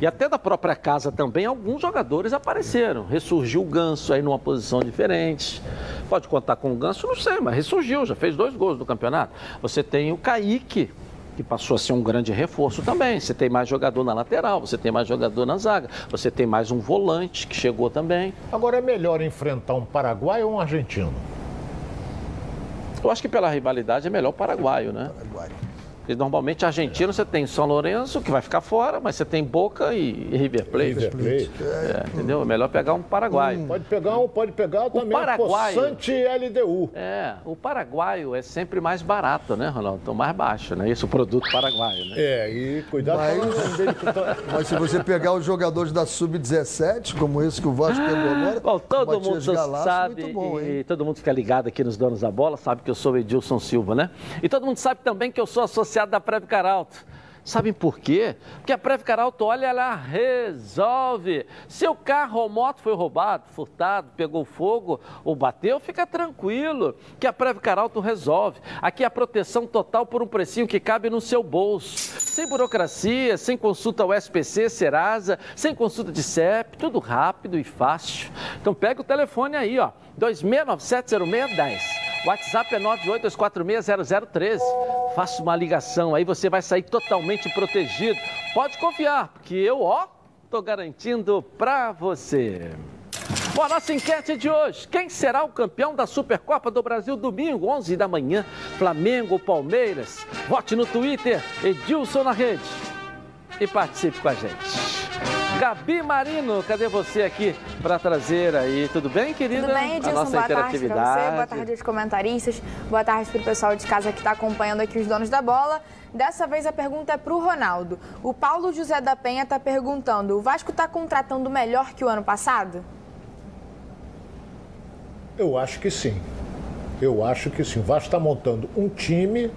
E até da própria casa também, alguns jogadores apareceram. Ressurgiu o Ganso aí numa posição diferente. Pode contar com o Ganso? Não sei, mas ressurgiu, já fez dois gols no campeonato. Você tem o Kaique, que passou a ser um grande reforço também. Você tem mais jogador na lateral, você tem mais jogador na zaga, você tem mais um volante que chegou também. Agora é melhor enfrentar um Paraguai ou um argentino? Eu acho que pela rivalidade é melhor o paraguaio, né? Porque normalmente argentino você tem São Lourenço, que vai ficar fora, mas você tem Boca e, e River Plate. River Plate. É, entendeu? É melhor pegar um paraguaio. Hum. Pode pegar um, pode pegar também o paraguaio, um Poçante LDU. É, o paraguaio é sempre mais barato, né, Ronaldo? Então mais baixo, né? Isso, o produto paraguaio, né? É, e cuidado mas, com Mas se você pegar os jogadores da Sub-17, como esse que o Vasco pegou agora... Bom, todo mundo Galaço, sabe, bom, e, e todo mundo fica ligado aqui nos Donos da Bola, sabe que eu sou o Edilson Silva, né? E todo mundo sabe também que eu sou associado associado da Preve Caralto. Sabem por quê? Porque a Preve Caralto, olha, ela resolve. Seu carro ou moto foi roubado, furtado, pegou fogo ou bateu, fica tranquilo, que a Preve Caralto resolve. Aqui é a proteção total por um precinho que cabe no seu bolso. Sem burocracia, sem consulta ao SPC, Serasa, sem consulta de CEP, tudo rápido e fácil. Então pega o telefone aí, ó, 26970610. WhatsApp é 982460013. Faça uma ligação aí, você vai sair totalmente protegido. Pode confiar, porque eu, ó, tô garantindo para você. Bom, a nossa enquete de hoje, quem será o campeão da Supercopa do Brasil domingo, 11 da manhã, Flamengo ou Palmeiras? Vote no Twitter, Edilson na rede e participe com a gente. Gabi Marino, cadê você aqui para trazer aí? Tudo bem, querida? Tudo bem, Edilson. A nossa boa interatividade. tarde para você, boa tarde aos comentaristas, boa tarde para o pessoal de casa que está acompanhando aqui os donos da bola. Dessa vez a pergunta é para o Ronaldo. O Paulo José da Penha está perguntando: o Vasco está contratando melhor que o ano passado? Eu acho que sim. Eu acho que sim. O Vasco está montando um time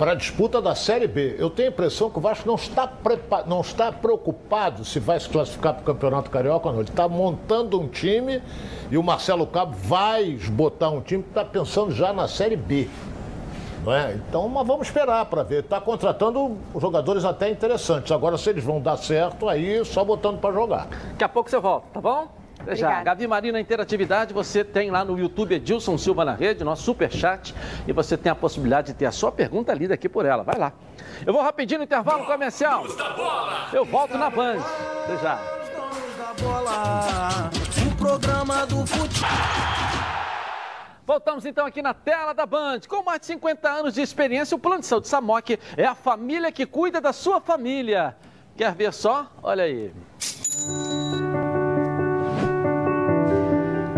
para a disputa da Série B. Eu tenho a impressão que o Vasco não está, prepa... não está preocupado se vai se classificar para o Campeonato Carioca ou não. Ele está montando um time e o Marcelo Cabo vai botar um time que está pensando já na Série B. Não é? Então, mas vamos esperar para ver. Está contratando jogadores até interessantes. Agora, se eles vão dar certo, aí só botando para jogar. Daqui a pouco você volta, tá bom? Já, Gabi Marina Interatividade, você tem lá no YouTube Edilson Silva na Rede, nosso super chat, e você tem a possibilidade de ter a sua pergunta lida aqui por ela. Vai lá. Eu vou rapidinho no intervalo comercial. Eu volto na Band. Até já. O programa do futebol. Voltamos então aqui na tela da Band. Com mais de 50 anos de experiência, o Plano de Saúde Samok é a família que cuida da sua família. Quer ver só? Olha aí.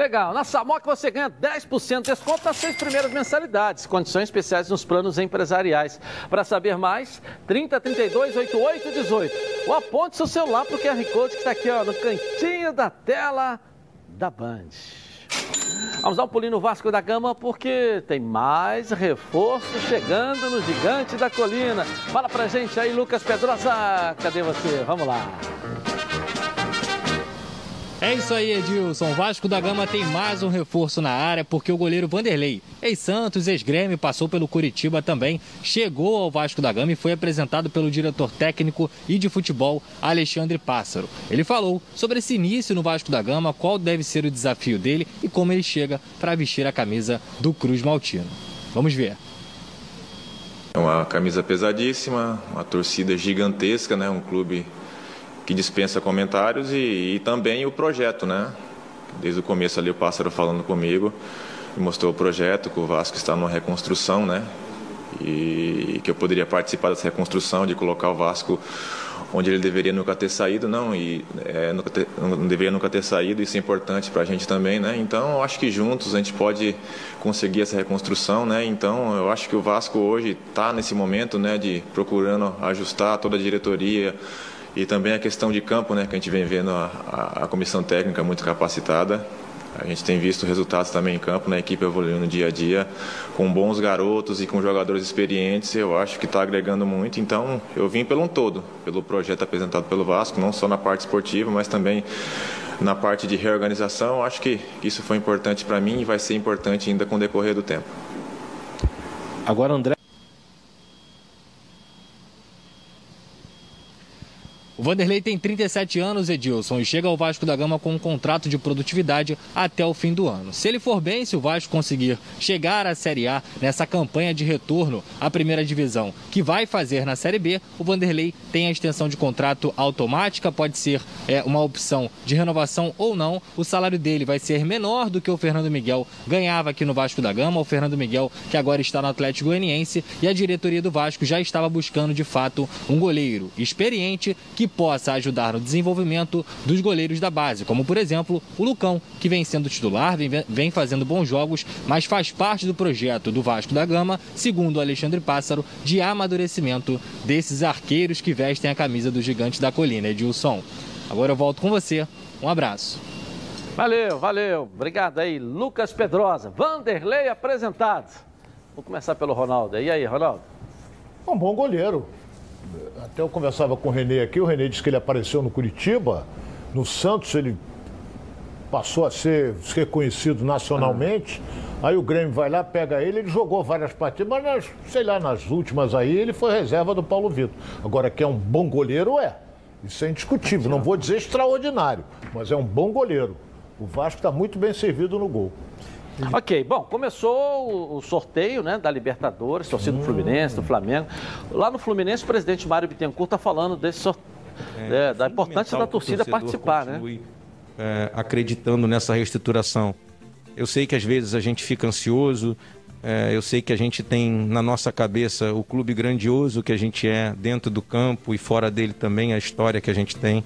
Legal. Na Samok você ganha 10% de desconto nas seis primeiras mensalidades. Condições especiais nos planos empresariais. Para saber mais, 30 32 88 18. Ou aponte seu celular para o QR Code que está aqui ó, no cantinho da tela da Band. Vamos dar um pulinho no Vasco da Gama porque tem mais reforço chegando no Gigante da Colina. Fala pra gente aí, Lucas Pedrosa. Cadê você? Vamos lá. É isso aí, Edilson. Vasco da Gama tem mais um reforço na área porque o goleiro Vanderlei, ex-Santos, ex-Grêmio, passou pelo Curitiba também, chegou ao Vasco da Gama e foi apresentado pelo diretor técnico e de futebol Alexandre Pássaro. Ele falou sobre esse início no Vasco da Gama, qual deve ser o desafio dele e como ele chega para vestir a camisa do Cruz Maltino. Vamos ver. É uma camisa pesadíssima, uma torcida gigantesca, né? Um clube que dispensa comentários e, e, também o projeto, né? Desde o começo ali o Pássaro falando comigo, mostrou o projeto, que o Vasco está numa reconstrução, né? E que eu poderia participar dessa reconstrução, de colocar o Vasco onde ele deveria nunca ter saído, não, e é, nunca ter, não deveria nunca ter saído, isso é importante para a gente também, né? Então, eu acho que juntos a gente pode conseguir essa reconstrução, né? Então, eu acho que o Vasco hoje está nesse momento, né, de procurando ajustar toda a diretoria, e também a questão de campo, né, que a gente vem vendo a, a, a comissão técnica muito capacitada. A gente tem visto resultados também em campo, na né, equipe evoluindo dia a dia, com bons garotos e com jogadores experientes, eu acho que está agregando muito. Então, eu vim pelo um todo, pelo projeto apresentado pelo Vasco, não só na parte esportiva, mas também na parte de reorganização. Acho que isso foi importante para mim e vai ser importante ainda com o decorrer do tempo. Agora, André. O Vanderlei tem 37 anos, Edilson, e chega ao Vasco da Gama com um contrato de produtividade até o fim do ano. Se ele for bem, se o Vasco conseguir chegar à Série A nessa campanha de retorno à primeira divisão que vai fazer na Série B, o Vanderlei tem a extensão de contrato automática, pode ser é, uma opção de renovação ou não. O salário dele vai ser menor do que o Fernando Miguel ganhava aqui no Vasco da Gama. O Fernando Miguel, que agora está no Atlético Goianiense, e a diretoria do Vasco já estava buscando de fato um goleiro experiente que possa ajudar no desenvolvimento dos goleiros da base, como por exemplo o Lucão, que vem sendo titular, vem, fazendo bons jogos, mas faz parte do projeto do Vasco da Gama, segundo o Alexandre Pássaro, de amadurecimento desses arqueiros que vestem a camisa do gigante da colina, Edilson. Agora eu volto com você. Um abraço. Valeu, valeu. Obrigado aí, Lucas Pedrosa. Vanderlei apresentado. Vamos começar pelo Ronaldo. E aí, Ronaldo? Um bom goleiro. Até eu conversava com o Renê aqui, o Renê disse que ele apareceu no Curitiba, no Santos ele passou a ser reconhecido nacionalmente. Ah. Aí o Grêmio vai lá, pega ele, ele jogou várias partidas, mas nas, sei lá, nas últimas aí ele foi reserva do Paulo Vitor. Agora que é um bom goleiro, é. Isso é indiscutível. Não vou dizer extraordinário, mas é um bom goleiro. O Vasco está muito bem servido no gol. Ok, bom, começou o sorteio né, da Libertadores, torcida do Fluminense, do Flamengo. Lá no Fluminense, o presidente Mário Bittencourt está falando desse sorteio, é, é, da importância da torcida participar, né? É, acreditando nessa reestruturação. Eu sei que às vezes a gente fica ansioso, é, eu sei que a gente tem na nossa cabeça o clube grandioso que a gente é dentro do campo e fora dele também a história que a gente tem.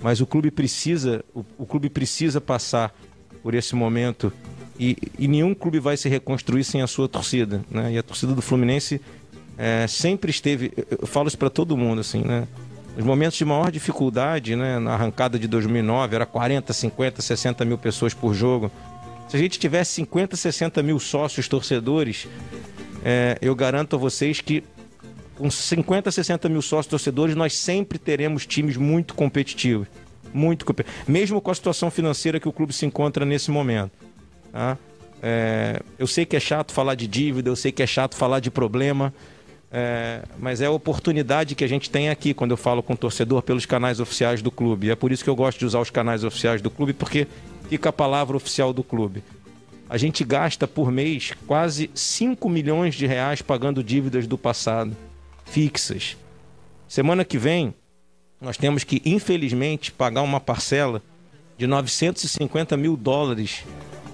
Mas o clube precisa, o, o clube precisa passar por esse momento e, e, nenhum clube vai se reconstruir sem a sua torcida, né? E a torcida do Fluminense é, sempre esteve, eu falo isso para todo mundo, assim, né? Nos momentos de maior dificuldade, né? Na arrancada de 2009, era 40, 50, 60 mil pessoas por jogo. Se a gente tivesse 50, 60 mil sócios torcedores, é, eu garanto a vocês que com 50, 60 mil sócios torcedores, nós sempre teremos times muito competitivos. Muito. Mesmo com a situação financeira que o clube se encontra nesse momento. Tá? É, eu sei que é chato falar de dívida, eu sei que é chato falar de problema, é, mas é a oportunidade que a gente tem aqui quando eu falo com o torcedor pelos canais oficiais do clube. É por isso que eu gosto de usar os canais oficiais do clube, porque fica a palavra oficial do clube. A gente gasta por mês quase 5 milhões de reais pagando dívidas do passado, fixas. Semana que vem, nós temos que, infelizmente, pagar uma parcela de 950 mil dólares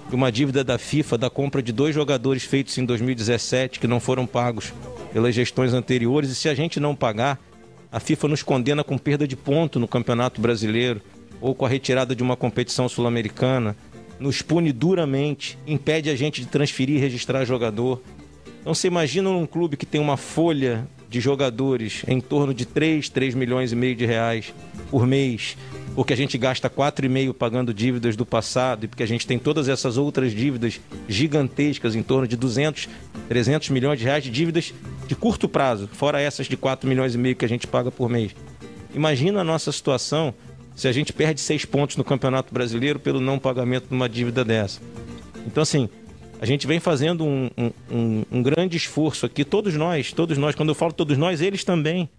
de uma dívida da FIFA da compra de dois jogadores feitos em 2017 que não foram pagos pelas gestões anteriores. E se a gente não pagar, a FIFA nos condena com perda de ponto no Campeonato Brasileiro ou com a retirada de uma competição sul-americana, nos pune duramente, impede a gente de transferir e registrar jogador. Então você imagina um clube que tem uma folha de jogadores em torno de 3, 3 milhões e meio de reais por mês porque a gente gasta 4,5 pagando dívidas do passado e porque a gente tem todas essas outras dívidas gigantescas, em torno de 200, 300 milhões de reais de dívidas de curto prazo, fora essas de 4 milhões e meio que a gente paga por mês. Imagina a nossa situação se a gente perde seis pontos no Campeonato Brasileiro pelo não pagamento de uma dívida dessa. Então, assim, a gente vem fazendo um, um, um, grande esforço aqui, todos nós, todos nós, quando eu falo todos nós, eles também,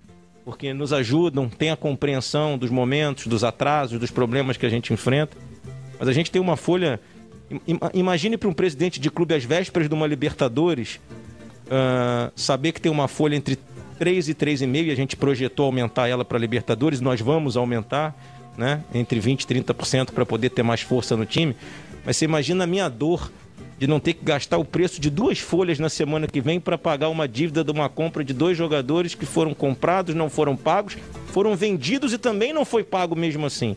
porque nos ajudam, têm a compreensão dos momentos, dos atrasos, dos problemas que a gente enfrenta. Mas a gente tem uma folha. Imagine para um presidente de clube às vésperas de uma Libertadores uh, saber que tem uma folha entre 3 e 3,5 e a gente projetou aumentar ela para Libertadores, nós vamos aumentar, né? Entre 20 e 30% para poder ter mais força no time. Mas você imagina a minha dor de não ter que gastar o preço de duas folhas na semana que vem para pagar uma dívida de uma compra de dois jogadores que foram comprados, não foram pagos, foram vendidos e também não foi pago mesmo assim.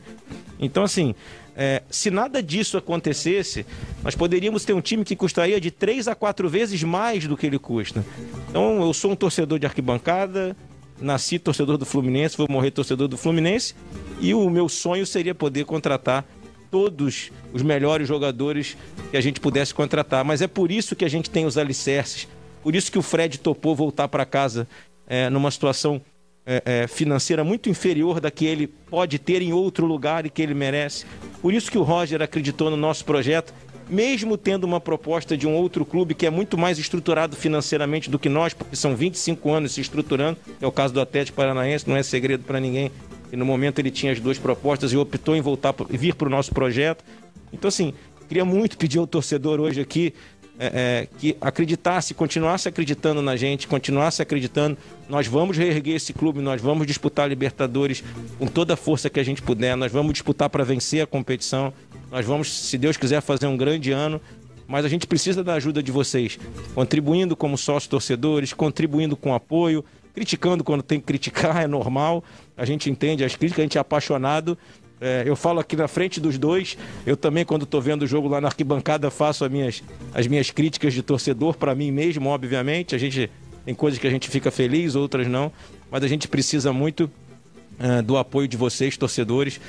Então, assim, é, se nada disso acontecesse, nós poderíamos ter um time que custaria de três a quatro vezes mais do que ele custa. Então, eu sou um torcedor de arquibancada, nasci torcedor do Fluminense, vou morrer torcedor do Fluminense, e o meu sonho seria poder contratar todos os melhores jogadores que a gente pudesse contratar. Mas é por isso que a gente tem os alicerces. Por isso que o Fred topou voltar para casa é, numa situação é, é, financeira muito inferior da que ele pode ter em outro lugar e que ele merece. Por isso que o Roger acreditou no nosso projeto, mesmo tendo uma proposta de um outro clube que é muito mais estruturado financeiramente do que nós, porque são 25 anos se estruturando. É o caso do Atlético Paranaense, não é segredo para ninguém e no momento ele tinha as duas propostas e optou em voltar vir para o nosso projeto. Então, assim, queria muito pedir ao torcedor hoje aqui é, é, que acreditasse, continuasse acreditando na gente, continuasse acreditando. Nós vamos reerguer esse clube, nós vamos disputar a Libertadores com toda a força que a gente puder, nós vamos disputar para vencer a competição. Nós vamos, se Deus quiser, fazer um grande ano. Mas a gente precisa da ajuda de vocês, contribuindo como sócios torcedores, contribuindo com apoio, criticando quando tem que criticar, é normal. A gente entende as críticas, a gente é apaixonado. É, eu falo aqui na frente dos dois. Eu também, quando estou vendo o jogo lá na arquibancada, faço as minhas, as minhas críticas de torcedor para mim mesmo, obviamente. A gente tem coisas que a gente fica feliz, outras não. Mas a gente precisa muito é, do apoio de vocês, torcedores,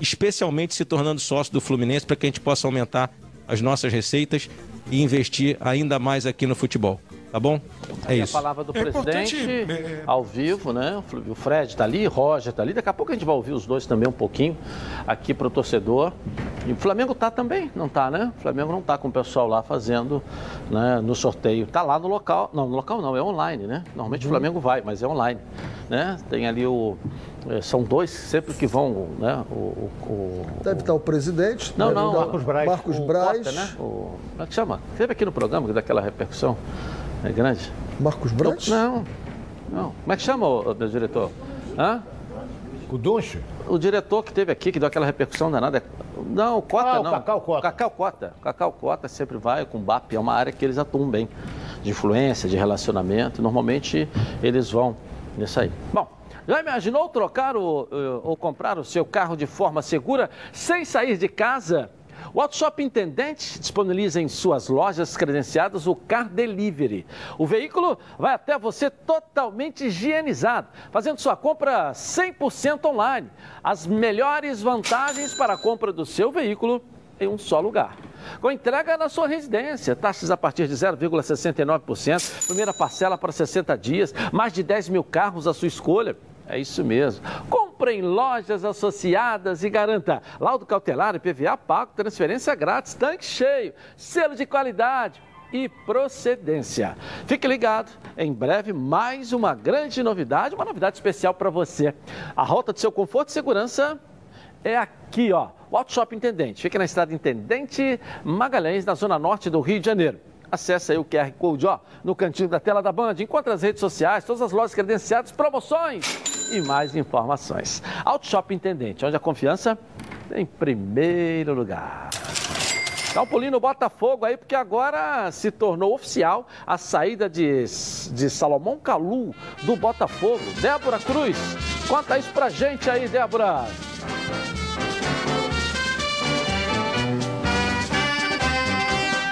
especialmente se tornando sócio do Fluminense, para que a gente possa aumentar as nossas receitas e investir ainda mais aqui no futebol. Tá bom? É Aí isso. A palavra do é presidente é... ao vivo, né? O Fred está ali, Roger está ali. Daqui a pouco a gente vai ouvir os dois também um pouquinho aqui para o torcedor. E o Flamengo tá também, não tá, né? O Flamengo não tá com o pessoal lá fazendo né, no sorteio. Tá lá no local. Não, no local não, é online, né? Normalmente uhum. o Flamengo vai, mas é online. Né? Tem ali o. É, são dois sempre que vão, né? O, o, o... Deve estar o presidente. Não, não. Marcos Braz. Marcos Braz. Cota, né? o... Como é que chama? Teve aqui no programa que dá aquela repercussão. É grande? Marcos Braz? Não, não. Como é que chama o, meu diretor? Hã? O Duncho? O diretor que teve aqui, que deu aquela repercussão danada. Não, o Cota ah, não. Cacau Cota. Cacau Cota. Cacau Cota sempre vai com o BAP, é uma área que eles atuam bem. De influência, de relacionamento. Normalmente eles vão nisso aí. Bom, já imaginou trocar o, ou comprar o seu carro de forma segura sem sair de casa? O Auto Intendente disponibiliza em suas lojas credenciadas o Car Delivery. O veículo vai até você totalmente higienizado, fazendo sua compra 100% online. As melhores vantagens para a compra do seu veículo em um só lugar. Com entrega na sua residência, taxas a partir de 0,69%, primeira parcela para 60 dias, mais de 10 mil carros à sua escolha. É isso mesmo. Compre em lojas associadas e garanta laudo cautelar PVA pago, transferência grátis, tanque cheio, selo de qualidade e procedência. Fique ligado, em breve mais uma grande novidade, uma novidade especial para você. A rota do seu conforto e segurança é aqui, ó. O Shop Intendente. Fica na estrada Intendente Magalhães, na zona norte do Rio de Janeiro. Acesse aí o QR Code ó, no cantinho da tela da Band. Encontre as redes sociais, todas as lojas credenciadas, promoções e mais informações. Auto Shop Intendente, onde a confiança em primeiro lugar. Dá um pulinho no Botafogo aí, porque agora se tornou oficial a saída de, de Salomão Calu do Botafogo. Débora Cruz, conta isso pra gente aí, Débora.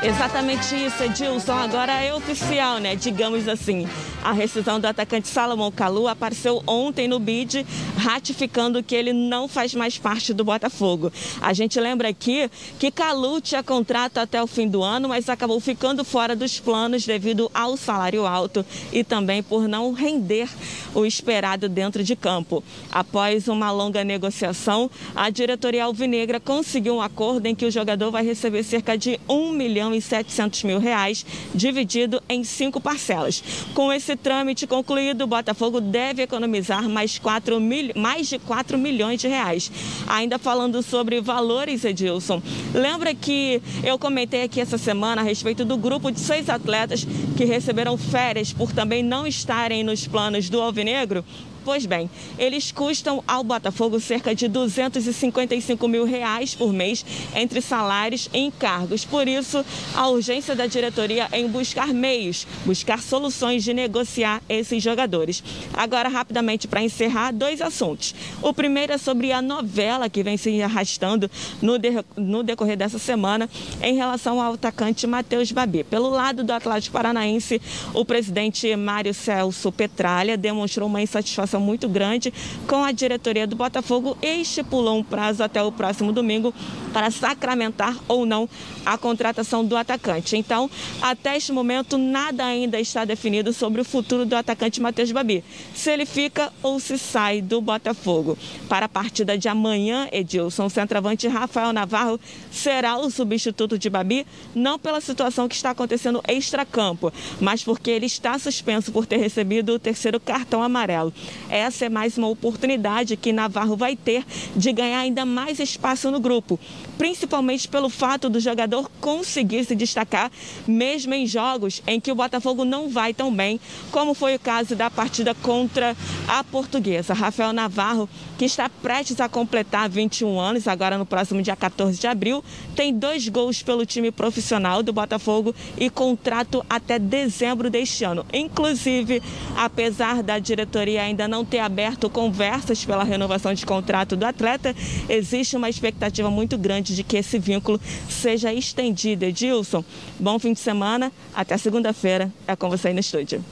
Exatamente isso, Edilson. Agora é oficial, né? Digamos assim. A rescisão do atacante Salomão Calu apareceu ontem no BID, ratificando que ele não faz mais parte do Botafogo. A gente lembra aqui que Calu tinha contrato até o fim do ano, mas acabou ficando fora dos planos devido ao salário alto e também por não render o esperado dentro de campo. Após uma longa negociação, a diretoria alvinegra conseguiu um acordo em que o jogador vai receber cerca de 1 milhão e 700 mil reais, dividido em cinco parcelas. Com esse trâmite concluído, o Botafogo deve economizar mais, 4 mil, mais de 4 milhões de reais. Ainda falando sobre valores, Edilson, lembra que eu comentei aqui essa semana a respeito do grupo de seis atletas que receberam férias por também não estarem nos planos do Alvinegro? Pois bem, eles custam ao Botafogo cerca de 255 mil reais por mês entre salários e encargos. Por isso, a urgência da diretoria em buscar meios, buscar soluções de negociar esses jogadores. Agora, rapidamente, para encerrar, dois assuntos. O primeiro é sobre a novela que vem se arrastando no, de, no decorrer dessa semana em relação ao atacante Matheus Babi. Pelo lado do Atlético Paranaense, o presidente Mário Celso Petralha demonstrou uma insatisfação muito grande com a diretoria do Botafogo e estipulou um prazo até o próximo domingo para sacramentar ou não a contratação do atacante. Então, até este momento, nada ainda está definido sobre o futuro do atacante Matheus Babi, se ele fica ou se sai do Botafogo. Para a partida de amanhã, Edilson, centroavante Rafael Navarro será o substituto de Babi, não pela situação que está acontecendo extra-campo, mas porque ele está suspenso por ter recebido o terceiro cartão amarelo. Essa é mais uma oportunidade que Navarro vai ter de ganhar ainda mais espaço no grupo, principalmente pelo fato do jogador conseguir se destacar mesmo em jogos em que o Botafogo não vai tão bem, como foi o caso da partida contra a Portuguesa. Rafael Navarro, que está prestes a completar 21 anos, agora no próximo dia 14 de abril, tem dois gols pelo time profissional do Botafogo e contrato até dezembro deste ano. Inclusive, apesar da diretoria ainda não ter aberto conversas pela renovação de contrato do atleta, existe uma expectativa muito grande de que esse vínculo seja estendido. Edilson, bom fim de semana. Até segunda-feira. É com você aí no estúdio.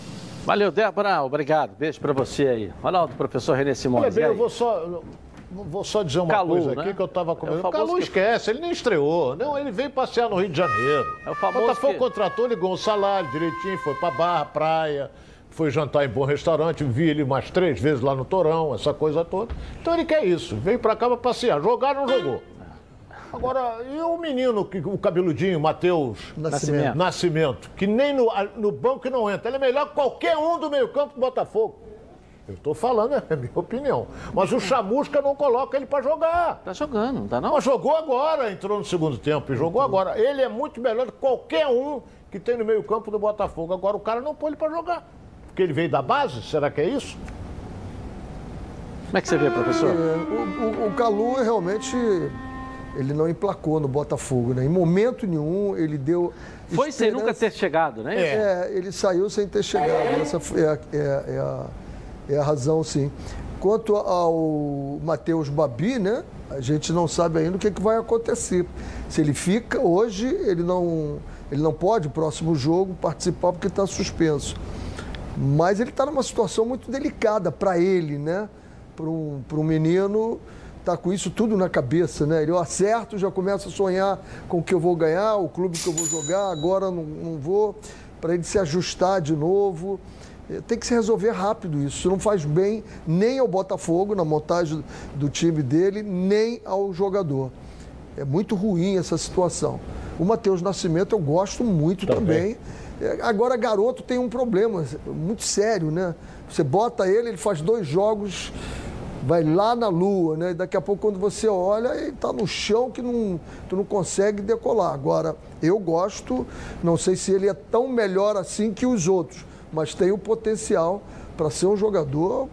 Valeu, Débora. Obrigado. Beijo para você aí. Ronaldo, professor René Simões. Olha bem, eu vou só, vou só dizer uma Calu, coisa aqui né? que eu estava comentando. É o Calu que... esquece, ele nem estreou. Não, ele veio passear no Rio de Janeiro. É o famoso Botafogo que... contratou, ligou um salário direitinho, foi para Barra, praia foi jantar em bom restaurante, vi ele mais três vezes lá no Torão, essa coisa toda. Então ele quer isso, veio pra cá pra passear. Jogar, não jogou. Agora, e o menino, o cabeludinho, Matheus Nascimento. Nascimento, que nem no, no banco não entra. Ele é melhor que qualquer um do meio-campo do Botafogo. Eu estou falando, é a minha opinião. Mas o Chamusca não coloca ele para jogar. Tá jogando, não tá não? Mas jogou agora, entrou no segundo tempo e jogou agora. Ele é muito melhor do que qualquer um que tem no meio-campo do Botafogo. Agora o cara não põe ele para jogar. Porque ele veio da base? Será que é isso? Como é que você vê, professor? É, o, o, o Calu realmente ele não emplacou no Botafogo, né? Em momento nenhum ele deu. Foi sem nunca ter chegado, né? É. é, ele saiu sem ter chegado. Essa é a, é, é, a, é a razão, sim. Quanto ao Matheus Babi, né? A gente não sabe ainda o que, que vai acontecer. Se ele fica, hoje ele não, ele não pode, próximo jogo, participar porque está suspenso. Mas ele está numa situação muito delicada para ele, né? Para um, um menino tá com isso tudo na cabeça, né? Ele eu acerto, já começa a sonhar com o que eu vou ganhar, o clube que eu vou jogar, agora não, não vou, para ele se ajustar de novo. É, tem que se resolver rápido isso. Isso não faz bem nem ao Botafogo, na montagem do time dele, nem ao jogador. É muito ruim essa situação. O Matheus Nascimento eu gosto muito também. também é, agora, garoto tem um problema muito sério, né? Você bota ele, ele faz dois jogos, vai lá na lua, né? Daqui a pouco, quando você olha, ele está no chão que não, tu não consegue decolar. Agora, eu gosto, não sei se ele é tão melhor assim que os outros, mas tem o potencial para ser um jogador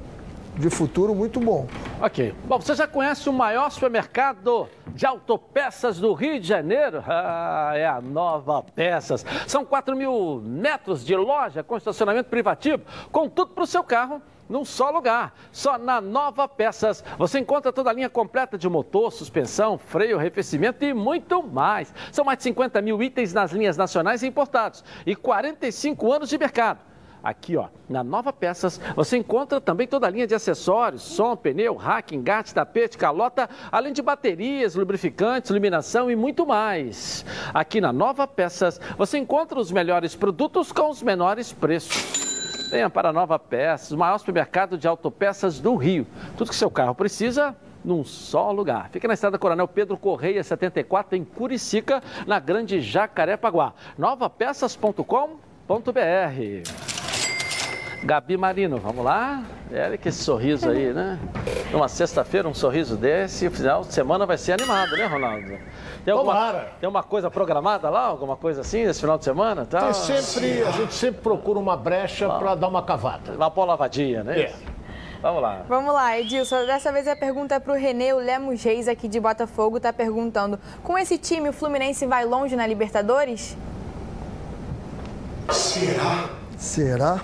de futuro muito bom. Ok. Bom, você já conhece o maior supermercado de autopeças do Rio de Janeiro? Ah, é a Nova Peças. São 4 mil metros de loja com estacionamento privativo, com tudo para o seu carro num só lugar. Só na Nova Peças você encontra toda a linha completa de motor, suspensão, freio, arrefecimento e muito mais. São mais de 50 mil itens nas linhas nacionais e importados e 45 anos de mercado. Aqui, ó, na Nova Peças, você encontra também toda a linha de acessórios, som, pneu, rack, engate, tapete, calota, além de baterias, lubrificantes, iluminação e muito mais. Aqui na Nova Peças, você encontra os melhores produtos com os menores preços. Venha para a Nova Peças, o maior supermercado de autopeças do Rio. Tudo que seu carro precisa num só lugar. Fica na estrada Coronel Pedro Correia 74, em Curicica, na Grande Jacarepaguá. novapeças.com.br Gabi Marino, vamos lá? Olha que sorriso aí, né? Numa sexta-feira, um sorriso desse, o final de semana vai ser animado, né, Ronaldo? Tem alguma, tem uma coisa programada lá, alguma coisa assim, esse final de semana? Tá? Tem sempre, a gente sempre procura uma brecha para dar uma cavada. Uma boa lavadinha, né? É. Vamos lá. Vamos lá, Edilson. Dessa vez a pergunta é para o Renê, o Lemos Reis aqui de Botafogo, está perguntando: com esse time o Fluminense vai longe na Libertadores? Será? Será?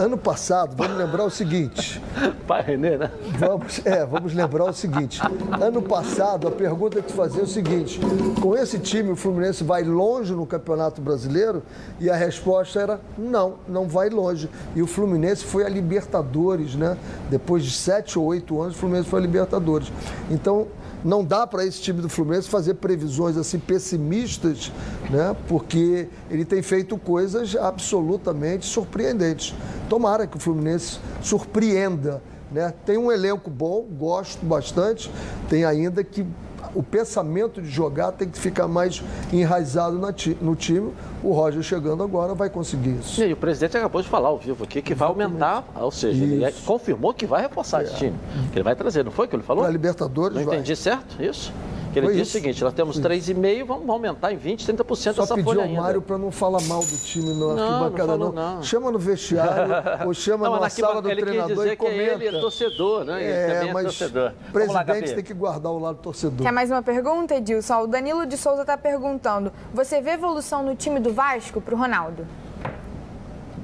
Ano passado, vamos lembrar o seguinte. Pai Renê, né? Vamos, é, vamos lembrar o seguinte. Ano passado, a pergunta que fazia é o seguinte: com esse time, o Fluminense vai longe no Campeonato Brasileiro? E a resposta era não, não vai longe. E o Fluminense foi a Libertadores, né? Depois de sete ou oito anos, o Fluminense foi a Libertadores. Então, não dá para esse time do Fluminense fazer previsões assim pessimistas, né? Porque ele tem feito coisas absolutamente surpreendentes. Tomara que o Fluminense surpreenda, né? Tem um elenco bom, gosto bastante, tem ainda que o pensamento de jogar tem que ficar mais enraizado no time. O Roger chegando agora vai conseguir isso. E o presidente acabou de falar ao vivo aqui que Exatamente. vai aumentar, ou seja, isso. ele confirmou que vai reforçar é. esse time. Que ele vai trazer, não foi o que ele falou? Para Libertadores Não vai. entendi certo isso? Que ele Foi disse isso. o seguinte, nós temos 3,5, vamos aumentar em 20, 30% Só essa folha ao Mário para não falar mal do time na arquibancada, não, não, não. Chama no vestiário ou chama não, na sala do ele treinador e comenta. Que ele é torcedor, né? Ele é, é mas torcedor. O presidente lá, tem que guardar o lado torcedor. Quer mais uma pergunta, Edilson? O Danilo de Souza está perguntando, você vê evolução no time do Vasco para o Ronaldo?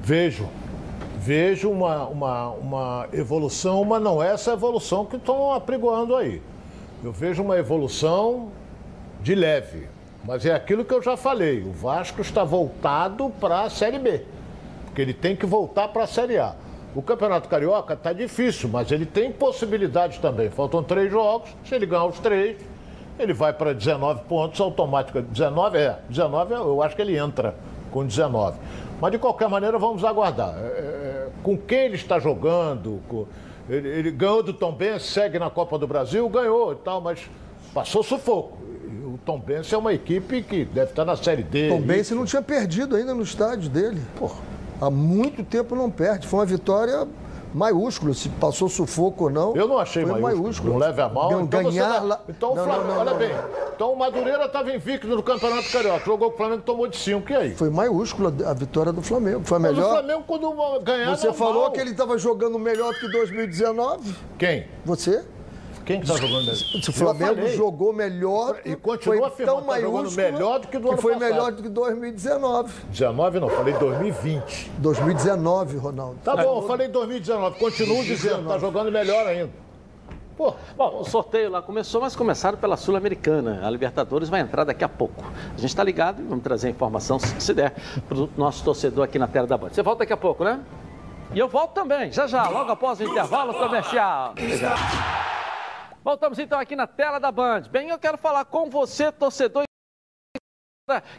Vejo. Vejo uma, uma, uma evolução, mas não é essa evolução que estão apregoando aí. Eu vejo uma evolução de leve. Mas é aquilo que eu já falei: o Vasco está voltado para a Série B. Porque ele tem que voltar para a Série A. O Campeonato Carioca está difícil, mas ele tem possibilidades também. Faltam três jogos. Se ele ganhar os três, ele vai para 19 pontos automaticamente. 19 é, 19 eu acho que ele entra com 19. Mas de qualquer maneira, vamos aguardar. É, é, com quem ele está jogando, com ele, ele ganhou do Tom Benz, segue na Copa do Brasil, ganhou e tal, mas passou sufoco. O Tom Benz é uma equipe que deve estar na Série D. Tom Benz não tinha perdido ainda no estádio dele. Porra. Há muito tempo não perde. Foi uma vitória maiúsculo, se passou sufoco ou não. Eu não achei maiúsculo. maiúsculo. Não leve a mal. Então ganhar lá. Então, não, Flamengo, não, não, olha bem. Então o Madureira estava invicto no Campeonato Carioca. Jogou com o Flamengo tomou de 5. E aí? Foi maiúsculo a vitória do Flamengo. Foi melhor. Mas o Flamengo, quando ganhar. Você falou que ele estava jogando melhor do que 2019? Quem? Você? Quem que está jogando melhor? O Flamengo jogou melhor e continua afirmando que tá jogando melhor do que do ano que foi passado. melhor do que 2019. 19 não, falei 2020. 2019, Ronaldo. Tá bom, eu falei 2019. Continuo dizendo, está jogando melhor ainda. Pô. Bom, o sorteio lá começou, mas começaram pela Sul-Americana. A Libertadores vai entrar daqui a pouco. A gente está ligado e vamos trazer a informação, se der, para o nosso torcedor aqui na tela da Band. Você volta daqui a pouco, né? E eu volto também, já já, logo após o intervalo comercial. Voltamos então aqui na tela da Band. Bem, eu quero falar com você, torcedor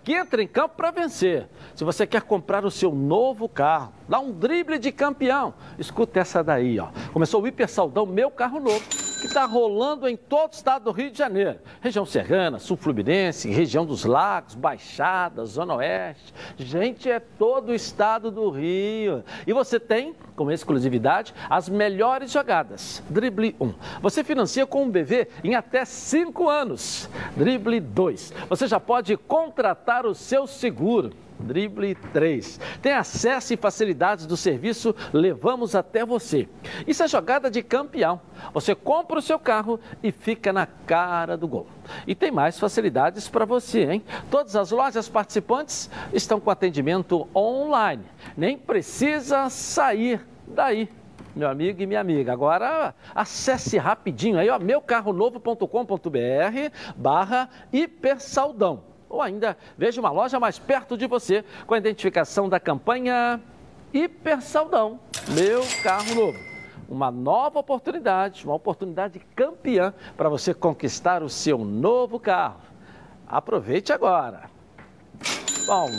que entra em campo para vencer. Se você quer comprar o seu novo carro, dá um drible de campeão. Escuta essa daí, ó. Começou o Hiper Saldão Meu Carro Novo que está rolando em todo o estado do Rio de Janeiro. Região Serrana, Sul Fluminense, região dos Lagos, Baixada, Zona Oeste. Gente, é todo o estado do Rio. E você tem, com exclusividade, as melhores jogadas. Drible 1. Você financia com um BV em até 5 anos. Drible 2. Você já pode contratar o seu seguro. Drible 3. Tem acesso e facilidades do serviço Levamos até você. Isso é jogada de campeão. Você compra o seu carro e fica na cara do gol. E tem mais facilidades para você, hein? Todas as lojas participantes estão com atendimento online. Nem precisa sair daí meu amigo e minha amiga. Agora acesse rapidinho aí, ó, meucarronovo.com.br barra hipersaldão ou ainda veja uma loja mais perto de você com a identificação da campanha Hiper Saldão, meu carro novo. Uma nova oportunidade, uma oportunidade campeã para você conquistar o seu novo carro. Aproveite agora. Bom,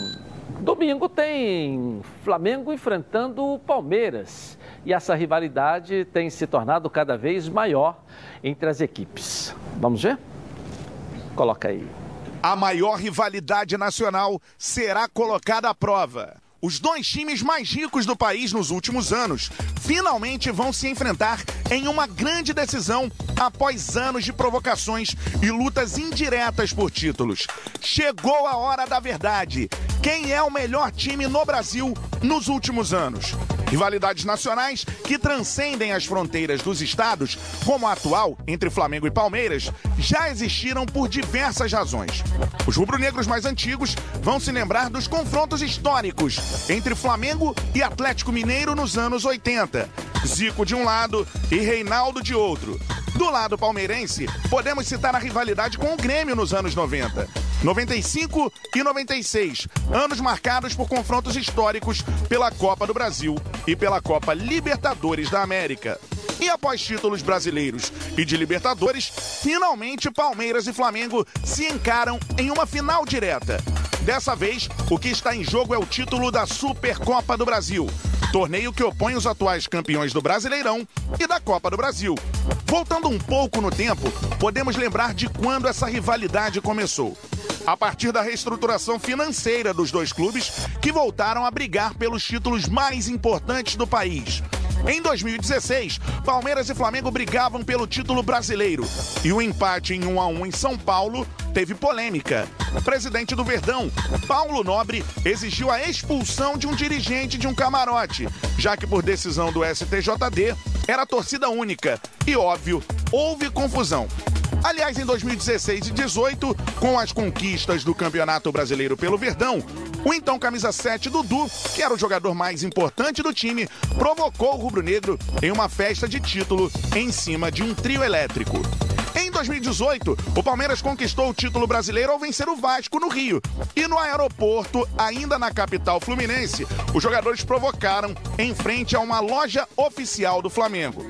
domingo tem Flamengo enfrentando o Palmeiras e essa rivalidade tem se tornado cada vez maior entre as equipes. Vamos ver? Coloca aí. A maior rivalidade nacional será colocada à prova. Os dois times mais ricos do país nos últimos anos finalmente vão se enfrentar em uma grande decisão após anos de provocações e lutas indiretas por títulos. Chegou a hora da verdade. Quem é o melhor time no Brasil nos últimos anos? Rivalidades nacionais que transcendem as fronteiras dos estados, como a atual entre Flamengo e Palmeiras, já existiram por diversas razões. Os rubro-negros mais antigos vão se lembrar dos confrontos históricos entre Flamengo e Atlético Mineiro nos anos 80. Zico de um lado e Reinaldo de outro. Do lado palmeirense, podemos citar a rivalidade com o Grêmio nos anos 90. 95 e 96, anos marcados por confrontos históricos pela Copa do Brasil e pela Copa Libertadores da América. E após títulos brasileiros e de Libertadores, finalmente Palmeiras e Flamengo se encaram em uma final direta. Dessa vez, o que está em jogo é o título da Supercopa do Brasil, torneio que opõe os atuais campeões do Brasileirão e da Copa do Brasil. Voltando um pouco no tempo, podemos lembrar de quando essa rivalidade começou. A partir da reestruturação financeira dos dois clubes, que voltaram a brigar pelos títulos mais importantes do país. Em 2016, Palmeiras e Flamengo brigavam pelo título brasileiro. E o empate em 1 a 1 em São Paulo teve polêmica. O presidente do Verdão, Paulo Nobre, exigiu a expulsão de um dirigente de um camarote, já que por decisão do STJD era torcida única. E óbvio, houve confusão. Aliás, em 2016 e 18, com as conquistas do Campeonato Brasileiro pelo Verdão, o então camisa 7 Dudu, que era o jogador mais importante do time, provocou o rubro-negro em uma festa de título em cima de um trio elétrico. Em 2018, o Palmeiras conquistou o título brasileiro ao vencer o Vasco no Rio. E no aeroporto, ainda na capital fluminense, os jogadores provocaram em frente a uma loja oficial do Flamengo.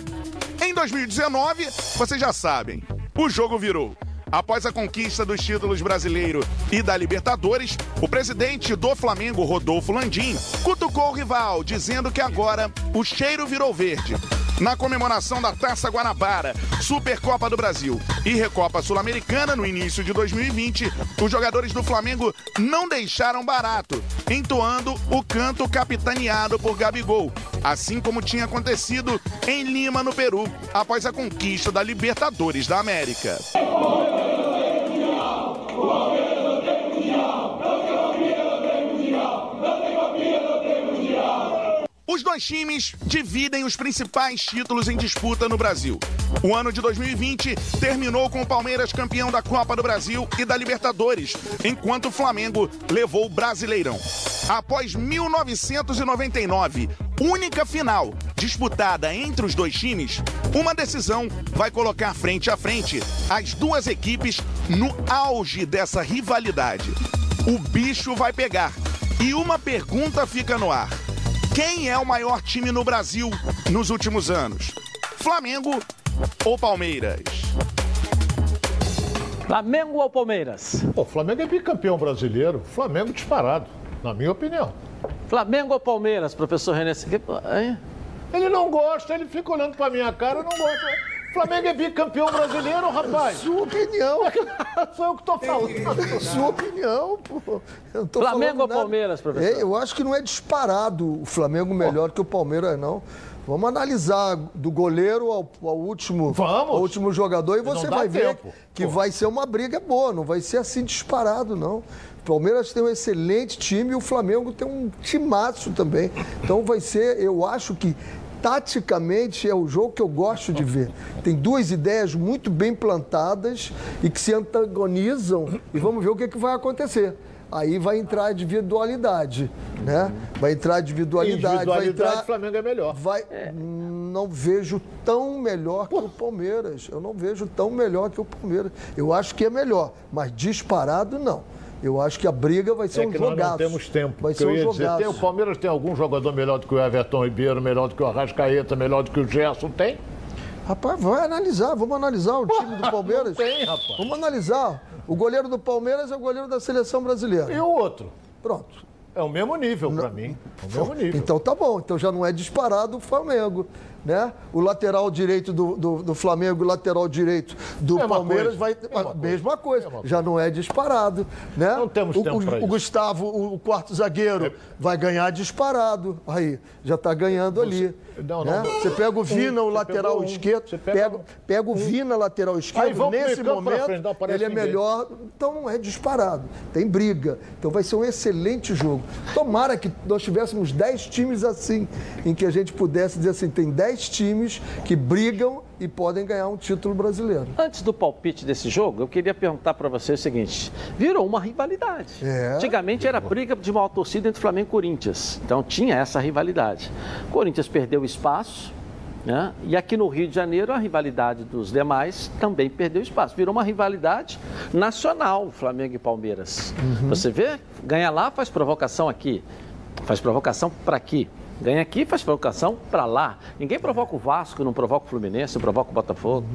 Em 2019, vocês já sabem, o jogo virou. Após a conquista dos títulos brasileiro e da Libertadores, o presidente do Flamengo, Rodolfo Landim, cutucou o rival, dizendo que agora o cheiro virou verde. Na comemoração da Taça Guanabara, Supercopa do Brasil e Recopa Sul-Americana no início de 2020, os jogadores do Flamengo não deixaram barato, entoando o canto capitaneado por Gabigol, assim como tinha acontecido em Lima, no Peru, após a conquista da Libertadores da América. Os dois times dividem os principais títulos em disputa no Brasil. O ano de 2020 terminou com o Palmeiras campeão da Copa do Brasil e da Libertadores, enquanto o Flamengo levou o Brasileirão. Após 1999, única final disputada entre os dois times, uma decisão vai colocar frente a frente as duas equipes no auge dessa rivalidade. O bicho vai pegar. E uma pergunta fica no ar. Quem é o maior time no Brasil nos últimos anos? Flamengo ou Palmeiras? Flamengo ou Palmeiras? O Flamengo é bicampeão brasileiro. Flamengo disparado, na minha opinião. Flamengo ou Palmeiras, professor René? Ele não gosta, ele fica olhando pra minha cara, não gosta. Flamengo é bicampeão brasileiro, rapaz. Sua opinião. Sou eu que tô falando. Sua opinião, pô. Flamengo ou Palmeiras, professor? É, eu acho que não é disparado o Flamengo melhor que o Palmeiras, não. Vamos analisar do goleiro ao, ao último, Vamos. ao último jogador e você vai ver tempo. que vai ser uma briga boa, não vai ser assim disparado, não. O Palmeiras tem um excelente time e o Flamengo tem um timaço também. Então vai ser, eu acho que taticamente é o jogo que eu gosto de ver. Tem duas ideias muito bem plantadas e que se antagonizam e vamos ver o que, que vai acontecer. Aí vai entrar a individualidade, né? Vai entrar a individualidade, vai Individualidade, entrar o Flamengo é melhor. vai não vejo tão melhor que o Palmeiras. Eu não vejo tão melhor que o Palmeiras. Eu acho que é melhor, mas disparado não. Eu acho que a briga vai ser é um que jogaço. Nós não temos tempo. Vai ser um dizer, jogaço. tem, o Palmeiras tem algum jogador melhor do que o Everton Ribeiro, melhor do que o Arrascaeta, melhor do que o Gerson? Tem? Rapaz, vai analisar, vamos analisar o time do Palmeiras. tem, rapaz. Vamos analisar. O goleiro do Palmeiras é o goleiro da seleção brasileira. E o outro? Pronto. É o mesmo nível para mim. É o mesmo nível. Então tá bom, então já não é disparado o Flamengo. Né? O lateral direito do, do, do Flamengo, o lateral direito do Mesma Palmeiras coisa, vai. mesma mesma coisa. Já não é disparado. Né? Não temos o, tempo o, pra o isso. Gustavo, o, o quarto zagueiro, vai ganhar disparado. Aí, já tá ganhando ali. Não, né? não. Você pega o Vina, Um, o lateral um. esquerdo, Você pega pega, pega o Vina, lateral esquerdo, nesse momento, frente, ele é ninguém. melhor. Então não é disparado. Tem briga. Então vai ser um excelente jogo. Tomara que nós tivéssemos 10 times assim, em que a gente pudesse dizer assim: tem 10 times que brigam e podem ganhar um título brasileiro. Antes do palpite desse jogo, eu queria perguntar para você o seguinte: virou uma rivalidade. É. Antigamente era briga de maior torcida entre Flamengo e Corinthians. Então tinha essa rivalidade. Corinthians perdeu espaço. Né? E aqui no Rio de Janeiro, a rivalidade dos demais também perdeu espaço. Virou uma rivalidade nacional, Flamengo e Palmeiras. Você vê, ganha lá, faz provocação aqui. Faz provocação para aqui. Ganha aqui, faz provocação para lá. Ninguém provoca o Vasco, não provoca o Fluminense, não provoca o Botafogo.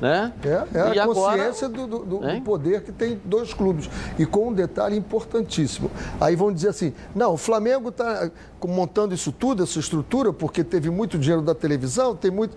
Né? É, é E a agora- consciência do, do- do- do poder que tem dois clubes. E com um detalhe importantíssimo. Aí vão dizer assim: não, o Flamengo está montando isso tudo, essa estrutura, porque teve muito dinheiro da televisão, tem muito.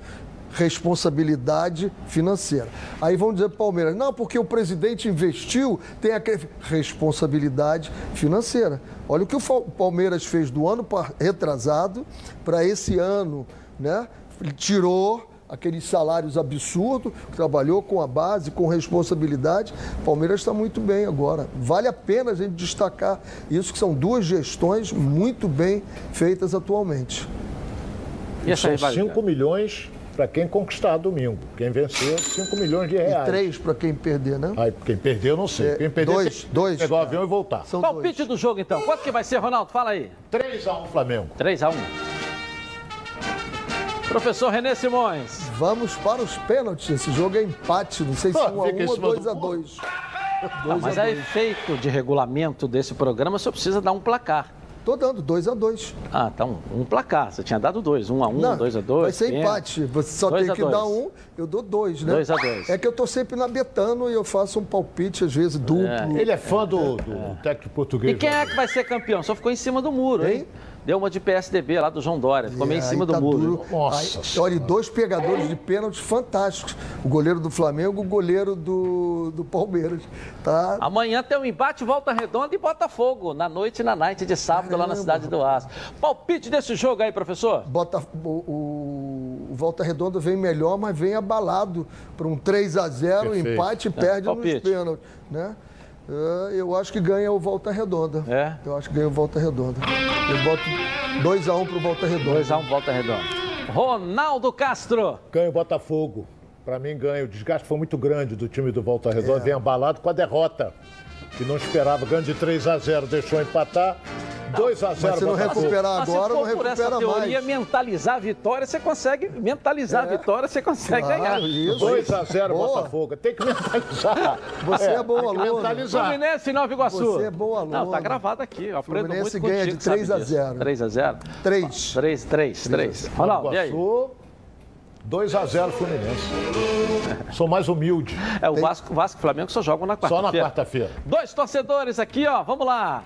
Responsabilidade financeira. Aí vão dizer para o Palmeiras, não, porque o presidente investiu, tem a responsabilidade financeira. Olha o que o Palmeiras fez do ano retrasado para esse ano, né? Ele tirou aqueles salários absurdos, trabalhou com a base, com responsabilidade. O Palmeiras está muito bem agora. Vale a pena a gente destacar isso, que são duas gestões muito bem feitas atualmente. E São rivalidade? 5 milhões para quem conquistar domingo. Quem vencer, 5 milhões de E reais. três para quem perder, né? Aí, quem perder, eu não sei. É, Quem perder, dois, tem dois. pegar o avião e voltar. São Palpite do jogo, então. Quanto que vai ser, Ronaldo? Fala aí. 3x1 Flamengo. 3x1. Professor Renê Simões. Vamos para os pênaltis. Esse jogo é empate. Não sei se Ah, 1 a fica em 1 ou cima do 2 a 2 Não, mas a efeito de regulamento desse programa, você precisa dar um placar. Tô dando 2 a 2 Ah, então, um placar. Você tinha dado dois. Um a um, Não, dois a dois. Vai ser pênalti. empate. Você só Dois tem que dois. dar um, eu dou dois, né? Dois a dois. É que eu tô sempre na Betano e eu faço um palpite, às vezes, duplo. Ele é fã do, do técnico português. E quem é que vai ser campeão? Só ficou em cima do muro, hein? Deu uma de PSDB lá do João Dória. Ficou meio em É, cima do tá muro. duro. Aí, olha, e dois pegadores de pênaltis fantásticos. O goleiro do Flamengo, o goleiro do, do Palmeiras. Tá? Amanhã tem um embate Volta Redonda e Botafogo, na noite e na night de sábado lá na cidade do Aço. Palpite desse jogo aí, professor? Bota, o, o- Volta Redonda vem melhor, mas vem abalado para um 3 a 0 Perfeito. empate e É, perde nos palpite. pênaltis. Né? É, eu acho que ganha o Volta Redonda. É? Eu acho que ganha o Volta Redonda. Eu boto 2x1 pro Volta Redonda. 2x1 Volta Redonda. Ronaldo Castro. Ganha o Botafogo. Para mim, ganha. O desgaste foi muito grande do time do Volta Redonda. É. Vem abalado com a derrota. Que não esperava. Ganho de 3 a 0 deixou empatar. 2 a 0 se não recuperar agora, se não for por essa recupera teoria, mais. mentalizar a vitória, você consegue. Mentalizar a vitória, você consegue Claro, ganhar. isso. 2 a 0 Boa. Botafogo. Tem que mentalizar. Você é, bom tem que aluno. mentalizar. Fluminense e Nova Iguaçu. Você é bom aluno. Não, tá gravado aqui. Eu aprendo Fluminense muito ganha contigo, de 3 a 0. 3 a 0 3. 3, 3, 3. Ronaldo, e aí? Iguaçu, 2 a 0 Fluminense. Sou mais humilde. É, o Vasco, Vasco e Flamengo só jogam na Só na quarta-feira. quarta-feira. Dois torcedores aqui, ó. Vamos lá.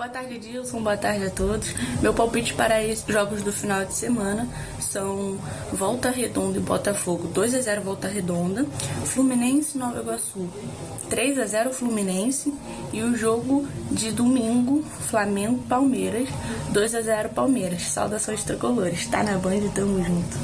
Boa tarde, Dilson. Boa tarde a todos. Meu palpite para esses jogos do final de semana são Volta Redonda e Botafogo 2 a 0 Volta Redonda, Fluminense Nova Iguaçu 3 a 0 Fluminense e o jogo de domingo Flamengo Palmeiras 2 a 0 Palmeiras. Saudações tricolores. Tá na Band, tamo junto.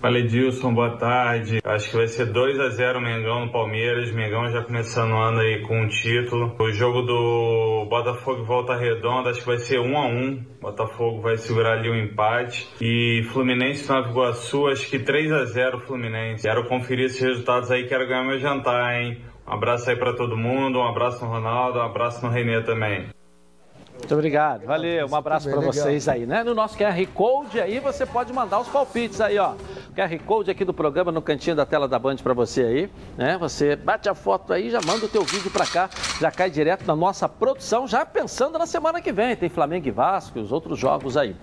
Fala Edilson, boa tarde. Acho que vai ser 2 a 0 Mengão no Palmeiras. Mengão já começando o ano aí com um título. O jogo do Botafogo Volta Redonda, acho que vai ser 1 a 1 Botafogo vai segurar ali o empate. E Fluminense Nova Iguaçu, acho que 3 a 0 Fluminense. Quero conferir esses resultados aí, quero ganhar meu jantar, hein? Um abraço aí pra todo mundo, um abraço no Ronaldo, um abraço no Renê também. Muito obrigado, valeu, um abraço para vocês aí, né? No nosso QR Code aí você pode mandar os palpites aí, ó. QR Code aqui do programa no cantinho da tela da Band para você aí, né? Você bate a foto aí, já manda o teu vídeo para cá, já cai direto na nossa produção, já pensando na semana que vem, tem Flamengo e Vasco e os outros jogos aí.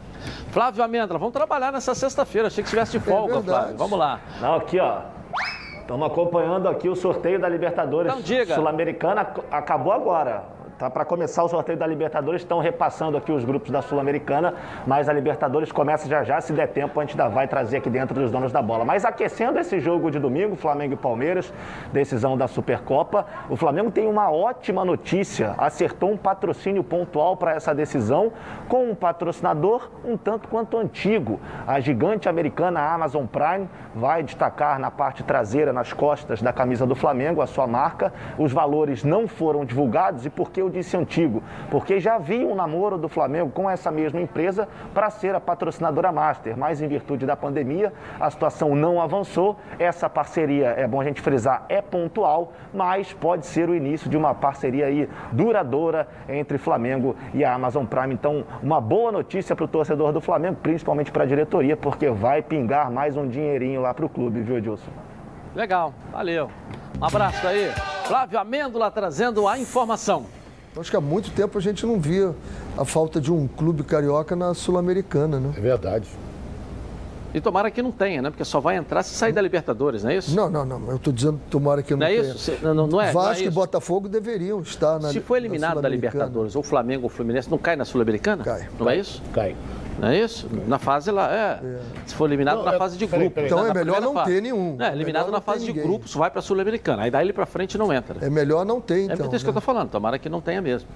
Flávio Amêndola, vamos trabalhar nessa sexta-feira, achei que estivesse de folga, é Flávio, vamos lá. Não, aqui ó, Estamos acompanhando aqui o sorteio da Libertadores Sul-Americana. Acabou agora. Tá para começar o sorteio da Libertadores, estão repassando aqui os grupos da Sul-Americana, mas a Libertadores começa já já, se der tempo, a gente ainda vai trazer aqui dentro dos donos da bola. Mas aquecendo esse jogo de domingo, Flamengo e Palmeiras, decisão da Supercopa, o Flamengo tem uma ótima notícia, acertou um patrocínio pontual para essa decisão com um patrocinador um tanto quanto antigo. A gigante americana Amazon Prime vai destacar na parte traseira, nas costas da camisa do Flamengo, a sua marca. Os valores não foram divulgados e porque eu disse antigo? Porque já havia um namoro do Flamengo com essa mesma empresa para ser a patrocinadora master, mas em virtude da pandemia a situação não avançou. Essa parceria, é bom a gente frisar, é pontual, mas pode ser o início de uma parceria aí duradoura entre Flamengo e a Amazon Prime. Então, uma boa notícia para o torcedor do Flamengo, principalmente para a diretoria, porque vai pingar mais um dinheirinho lá para o clube, viu, Edilson? Legal, valeu. Um abraço aí. Flávio Amêndola trazendo a informação. Acho que há muito tempo a gente não via a falta de um clube carioca na Sul-Americana, né? É verdade. E tomara que não tenha, né? Porque só vai entrar se sair da Libertadores, não é isso? Não, não, não. Eu estou dizendo tomara que não, não tenha. É isso? Não, não, não é? Vasco não é e Botafogo deveriam estar na Se for eliminado da Libertadores, ou Flamengo ou Fluminense, não cai na Sul-Americana? Cai. Não é isso? Cai. Não é isso? Na fase lá, é. é. Se for eliminado não, na é, fase de grupo. Então na, é melhor não fase. ter nenhum. É, eliminado na fase de grupos, vai para a Sul-Americana. Aí daí ele para frente não entra. É melhor não ter, então. É isso né? que eu tô falando, tomara que não tenha mesmo.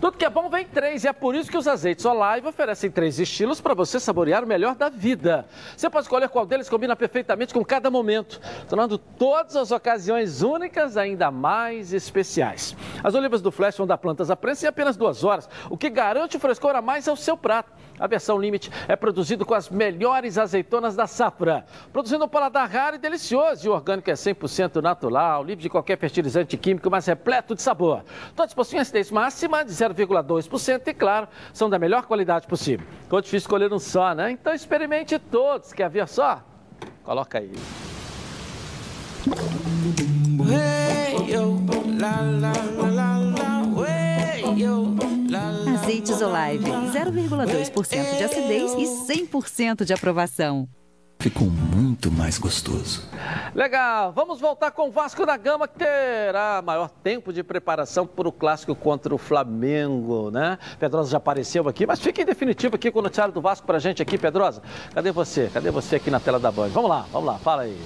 Tudo que é bom vem três, e é por isso que os azeites Olive oferecem três estilos para você saborear o melhor da vida. Você pode escolher qual deles combina perfeitamente com cada momento, tornando todas as ocasiões únicas ainda mais especiais. As olivas do Flash vão dar plantas à prensa em apenas duas horas, o que garante o frescor a mais ao seu prato. A versão Limite é produzido com as melhores azeitonas da safra, produzindo um paladar raro e delicioso. E o orgânico é 100% natural, livre de qualquer fertilizante químico, mas repleto de sabor. Todos possuem acidez máxima de 0,2% e, claro, são da melhor qualidade possível. Ficou difícil escolher um só, né? Então experimente todos. Quer ver só? Coloca aí. Hey, yo, la, la, Azeites Olive, 0,2% de acidez e 100% de aprovação. Ficou muito mais gostoso. Legal, vamos voltar com o Vasco da Gama, que terá maior tempo de preparação para o clássico contra o Flamengo, né? Pedrosa já apareceu aqui, mas fica em definitivo aqui com o noticiário do Vasco para a gente aqui, Pedrosa. Cadê você? Cadê você aqui na tela da Band? Vamos lá, vamos lá, fala aí.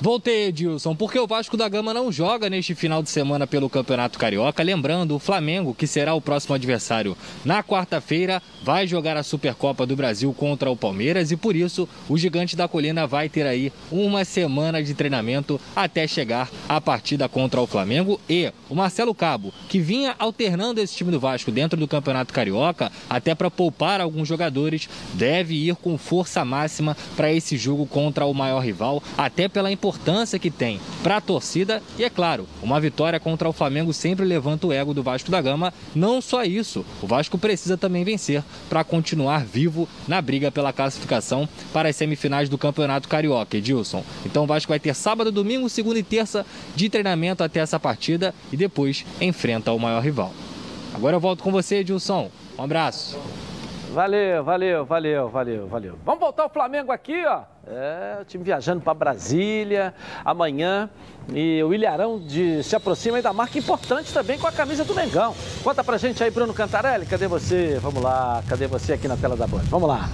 Voltei, Edilson, porque o Vasco da Gama não joga neste final de semana pelo Campeonato Carioca. Lembrando, o Flamengo, que será o próximo adversário na quarta-feira, vai jogar a Supercopa do Brasil contra o Palmeiras e por isso o Gigante da Colina vai ter aí uma semana de treinamento até chegar à partida contra o Flamengo. E o Marcelo Cabo, que vinha alternando esse time do Vasco dentro do Campeonato Carioca, até para poupar alguns jogadores, deve ir com força máxima para esse jogo contra o maior rival, até pela importância importância que tem para a torcida e, é claro, uma vitória contra o Flamengo sempre levanta o ego do Vasco da Gama. Não só isso, o Vasco precisa também vencer para continuar vivo na briga pela classificação para as semifinais do Campeonato Carioca, Edilson. Então o Vasco vai ter sábado, domingo, segunda e terça de treinamento até essa partida e depois enfrenta o maior rival. Agora eu volto com você, Edilson. Um abraço. Valeu, valeu, valeu, valeu, valeu. Vamos voltar ao Flamengo aqui, ó. É, o time viajando para Brasília amanhã. E o Ilharão de, se aproxima da marca importante também com a camisa do Mengão. Conta pra gente aí, Bruno Cantarelli. Cadê você? Vamos lá, cadê você aqui na tela da Band? Vamos lá.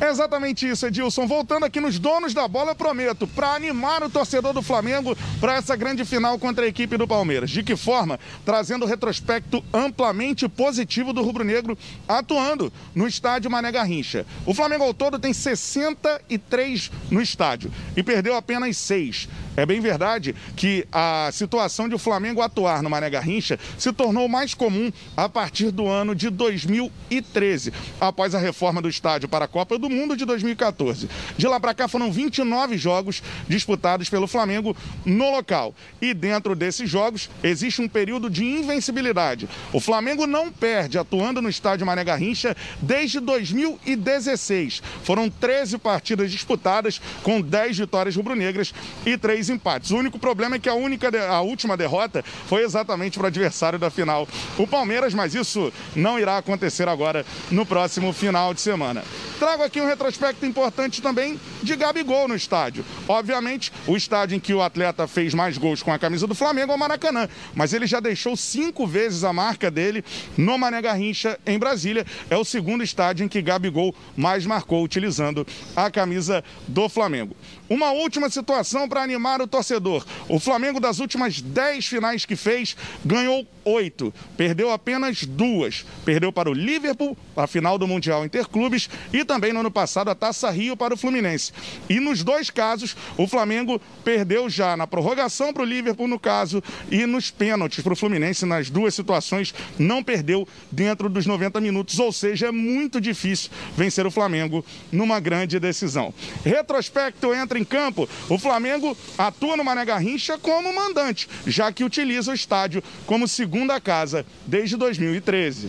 É exatamente isso, Edilson. Voltando aqui nos donos da bola, eu prometo, para animar o torcedor do Flamengo para essa grande final contra a equipe do Palmeiras. De que forma? Trazendo o retrospecto amplamente positivo do Rubro Negro atuando no estádio Mané Garrincha. O Flamengo ao todo tem 63 no estádio e perdeu apenas 6. É bem verdade que a situação de o Flamengo atuar no Mané Garrincha se tornou mais comum a partir do ano de 2013, após a reforma do estádio para a Copa do Mundo de 2014. De lá para cá foram 29 jogos disputados pelo Flamengo no local. E dentro desses jogos existe um período de invencibilidade. O Flamengo não perde atuando no estádio Mané Garrincha desde 2016. Foram 13 partidas disputadas com 10 vitórias rubro-negras e 3 empates. O único problema é que a única a última derrota foi exatamente para o adversário da final, o Palmeiras, mas isso não irá acontecer agora no próximo final de semana. Trago aqui um retrospecto importante também de Gabigol no estádio. Obviamente, o estádio em que o atleta fez mais gols com a camisa do Flamengo é o Maracanã, mas ele já deixou cinco vezes a marca dele no Mané Garrincha, em Brasília. É o segundo estádio em que Gabigol mais marcou utilizando a camisa do Flamengo. Uma última situação para animar o torcedor. O Flamengo, das últimas 10 finais que fez, ganhou oito, perdeu apenas duas. Perdeu para o Liverpool, a final do Mundial Interclubes, e também no ano passado a Taça Rio para o Fluminense. E nos dois casos, o Flamengo perdeu já na prorrogação para o Liverpool, no caso, e nos pênaltis para o Fluminense, nas duas situações, não perdeu dentro dos 90 minutos. Ou seja, é muito difícil vencer o Flamengo numa grande decisão. Retrospecto entra em campo, o Flamengo atua no Mané Garrincha como mandante, já que utiliza o estádio como segunda casa desde 2013.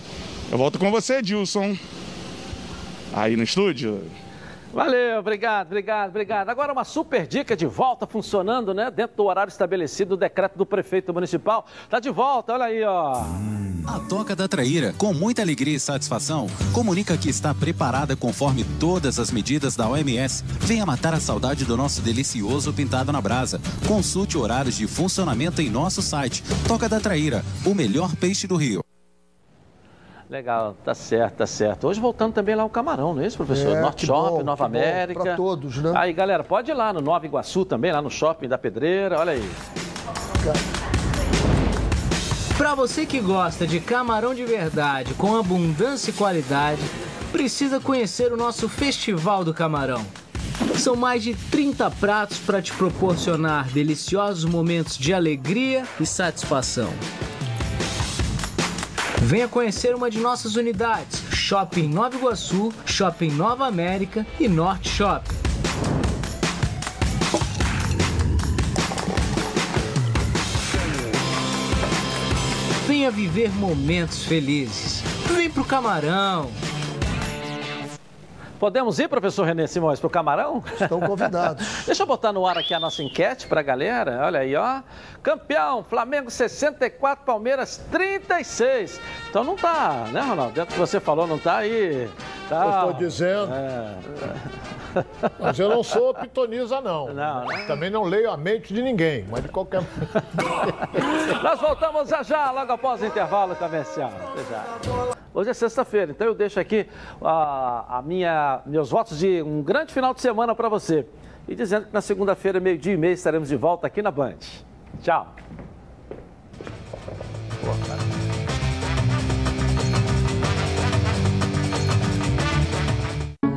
Eu volto com você, Dilson. Aí no estúdio. Valeu, obrigado, obrigado, obrigado. Agora uma super dica de volta funcionando, né? Dentro do horário estabelecido do decreto do prefeito municipal. Tá de volta, olha aí, ó. A Toca da Traíra, com muita alegria e satisfação, comunica que está preparada conforme todas as medidas da OMS. Venha matar a saudade do nosso delicioso pintado na brasa. Consulte horários de funcionamento em nosso site. Toca da Traíra, o melhor peixe do Rio. Legal, tá certo, tá certo. Hoje voltando também lá o Camarão, não é isso, professor? É, Norte Shopping, bom, Nova América. pra todos, né? Aí, galera, pode ir lá no Nova Iguaçu também, lá no Shopping da Pedreira, olha aí. Para você que gosta de camarão de verdade, com abundância e qualidade, precisa conhecer o nosso Festival do Camarão. São mais de 30 pratos para te proporcionar deliciosos momentos de alegria e satisfação. Venha conhecer uma de nossas unidades: Shopping Nova Iguaçu, Shopping Nova América e Norte Shopping. Venha viver momentos felizes. Vem pro Camarão. Podemos ir, professor Renê Simões, pro Camarão? Estão convidados. Deixa eu botar no ar aqui a nossa enquete pra galera. Olha aí, ó. Campeão, Flamengo 64, Palmeiras 36. Então não tá, né, Ronaldo? Dentro do que você falou, não tá aí. Tá... Eu estou dizendo. É. Mas eu não sou pitoniza, não. Não? Também não leio a mente de ninguém, mas de qualquer Nós voltamos já já, logo após o intervalo comercial. Até já. Hoje é sexta-feira, então eu deixo aqui a, a minha, meus votos de um grande final de semana para você. E dizendo que na segunda-feira, meio-dia e meio, estaremos de volta aqui na Band. Tchau. Boa.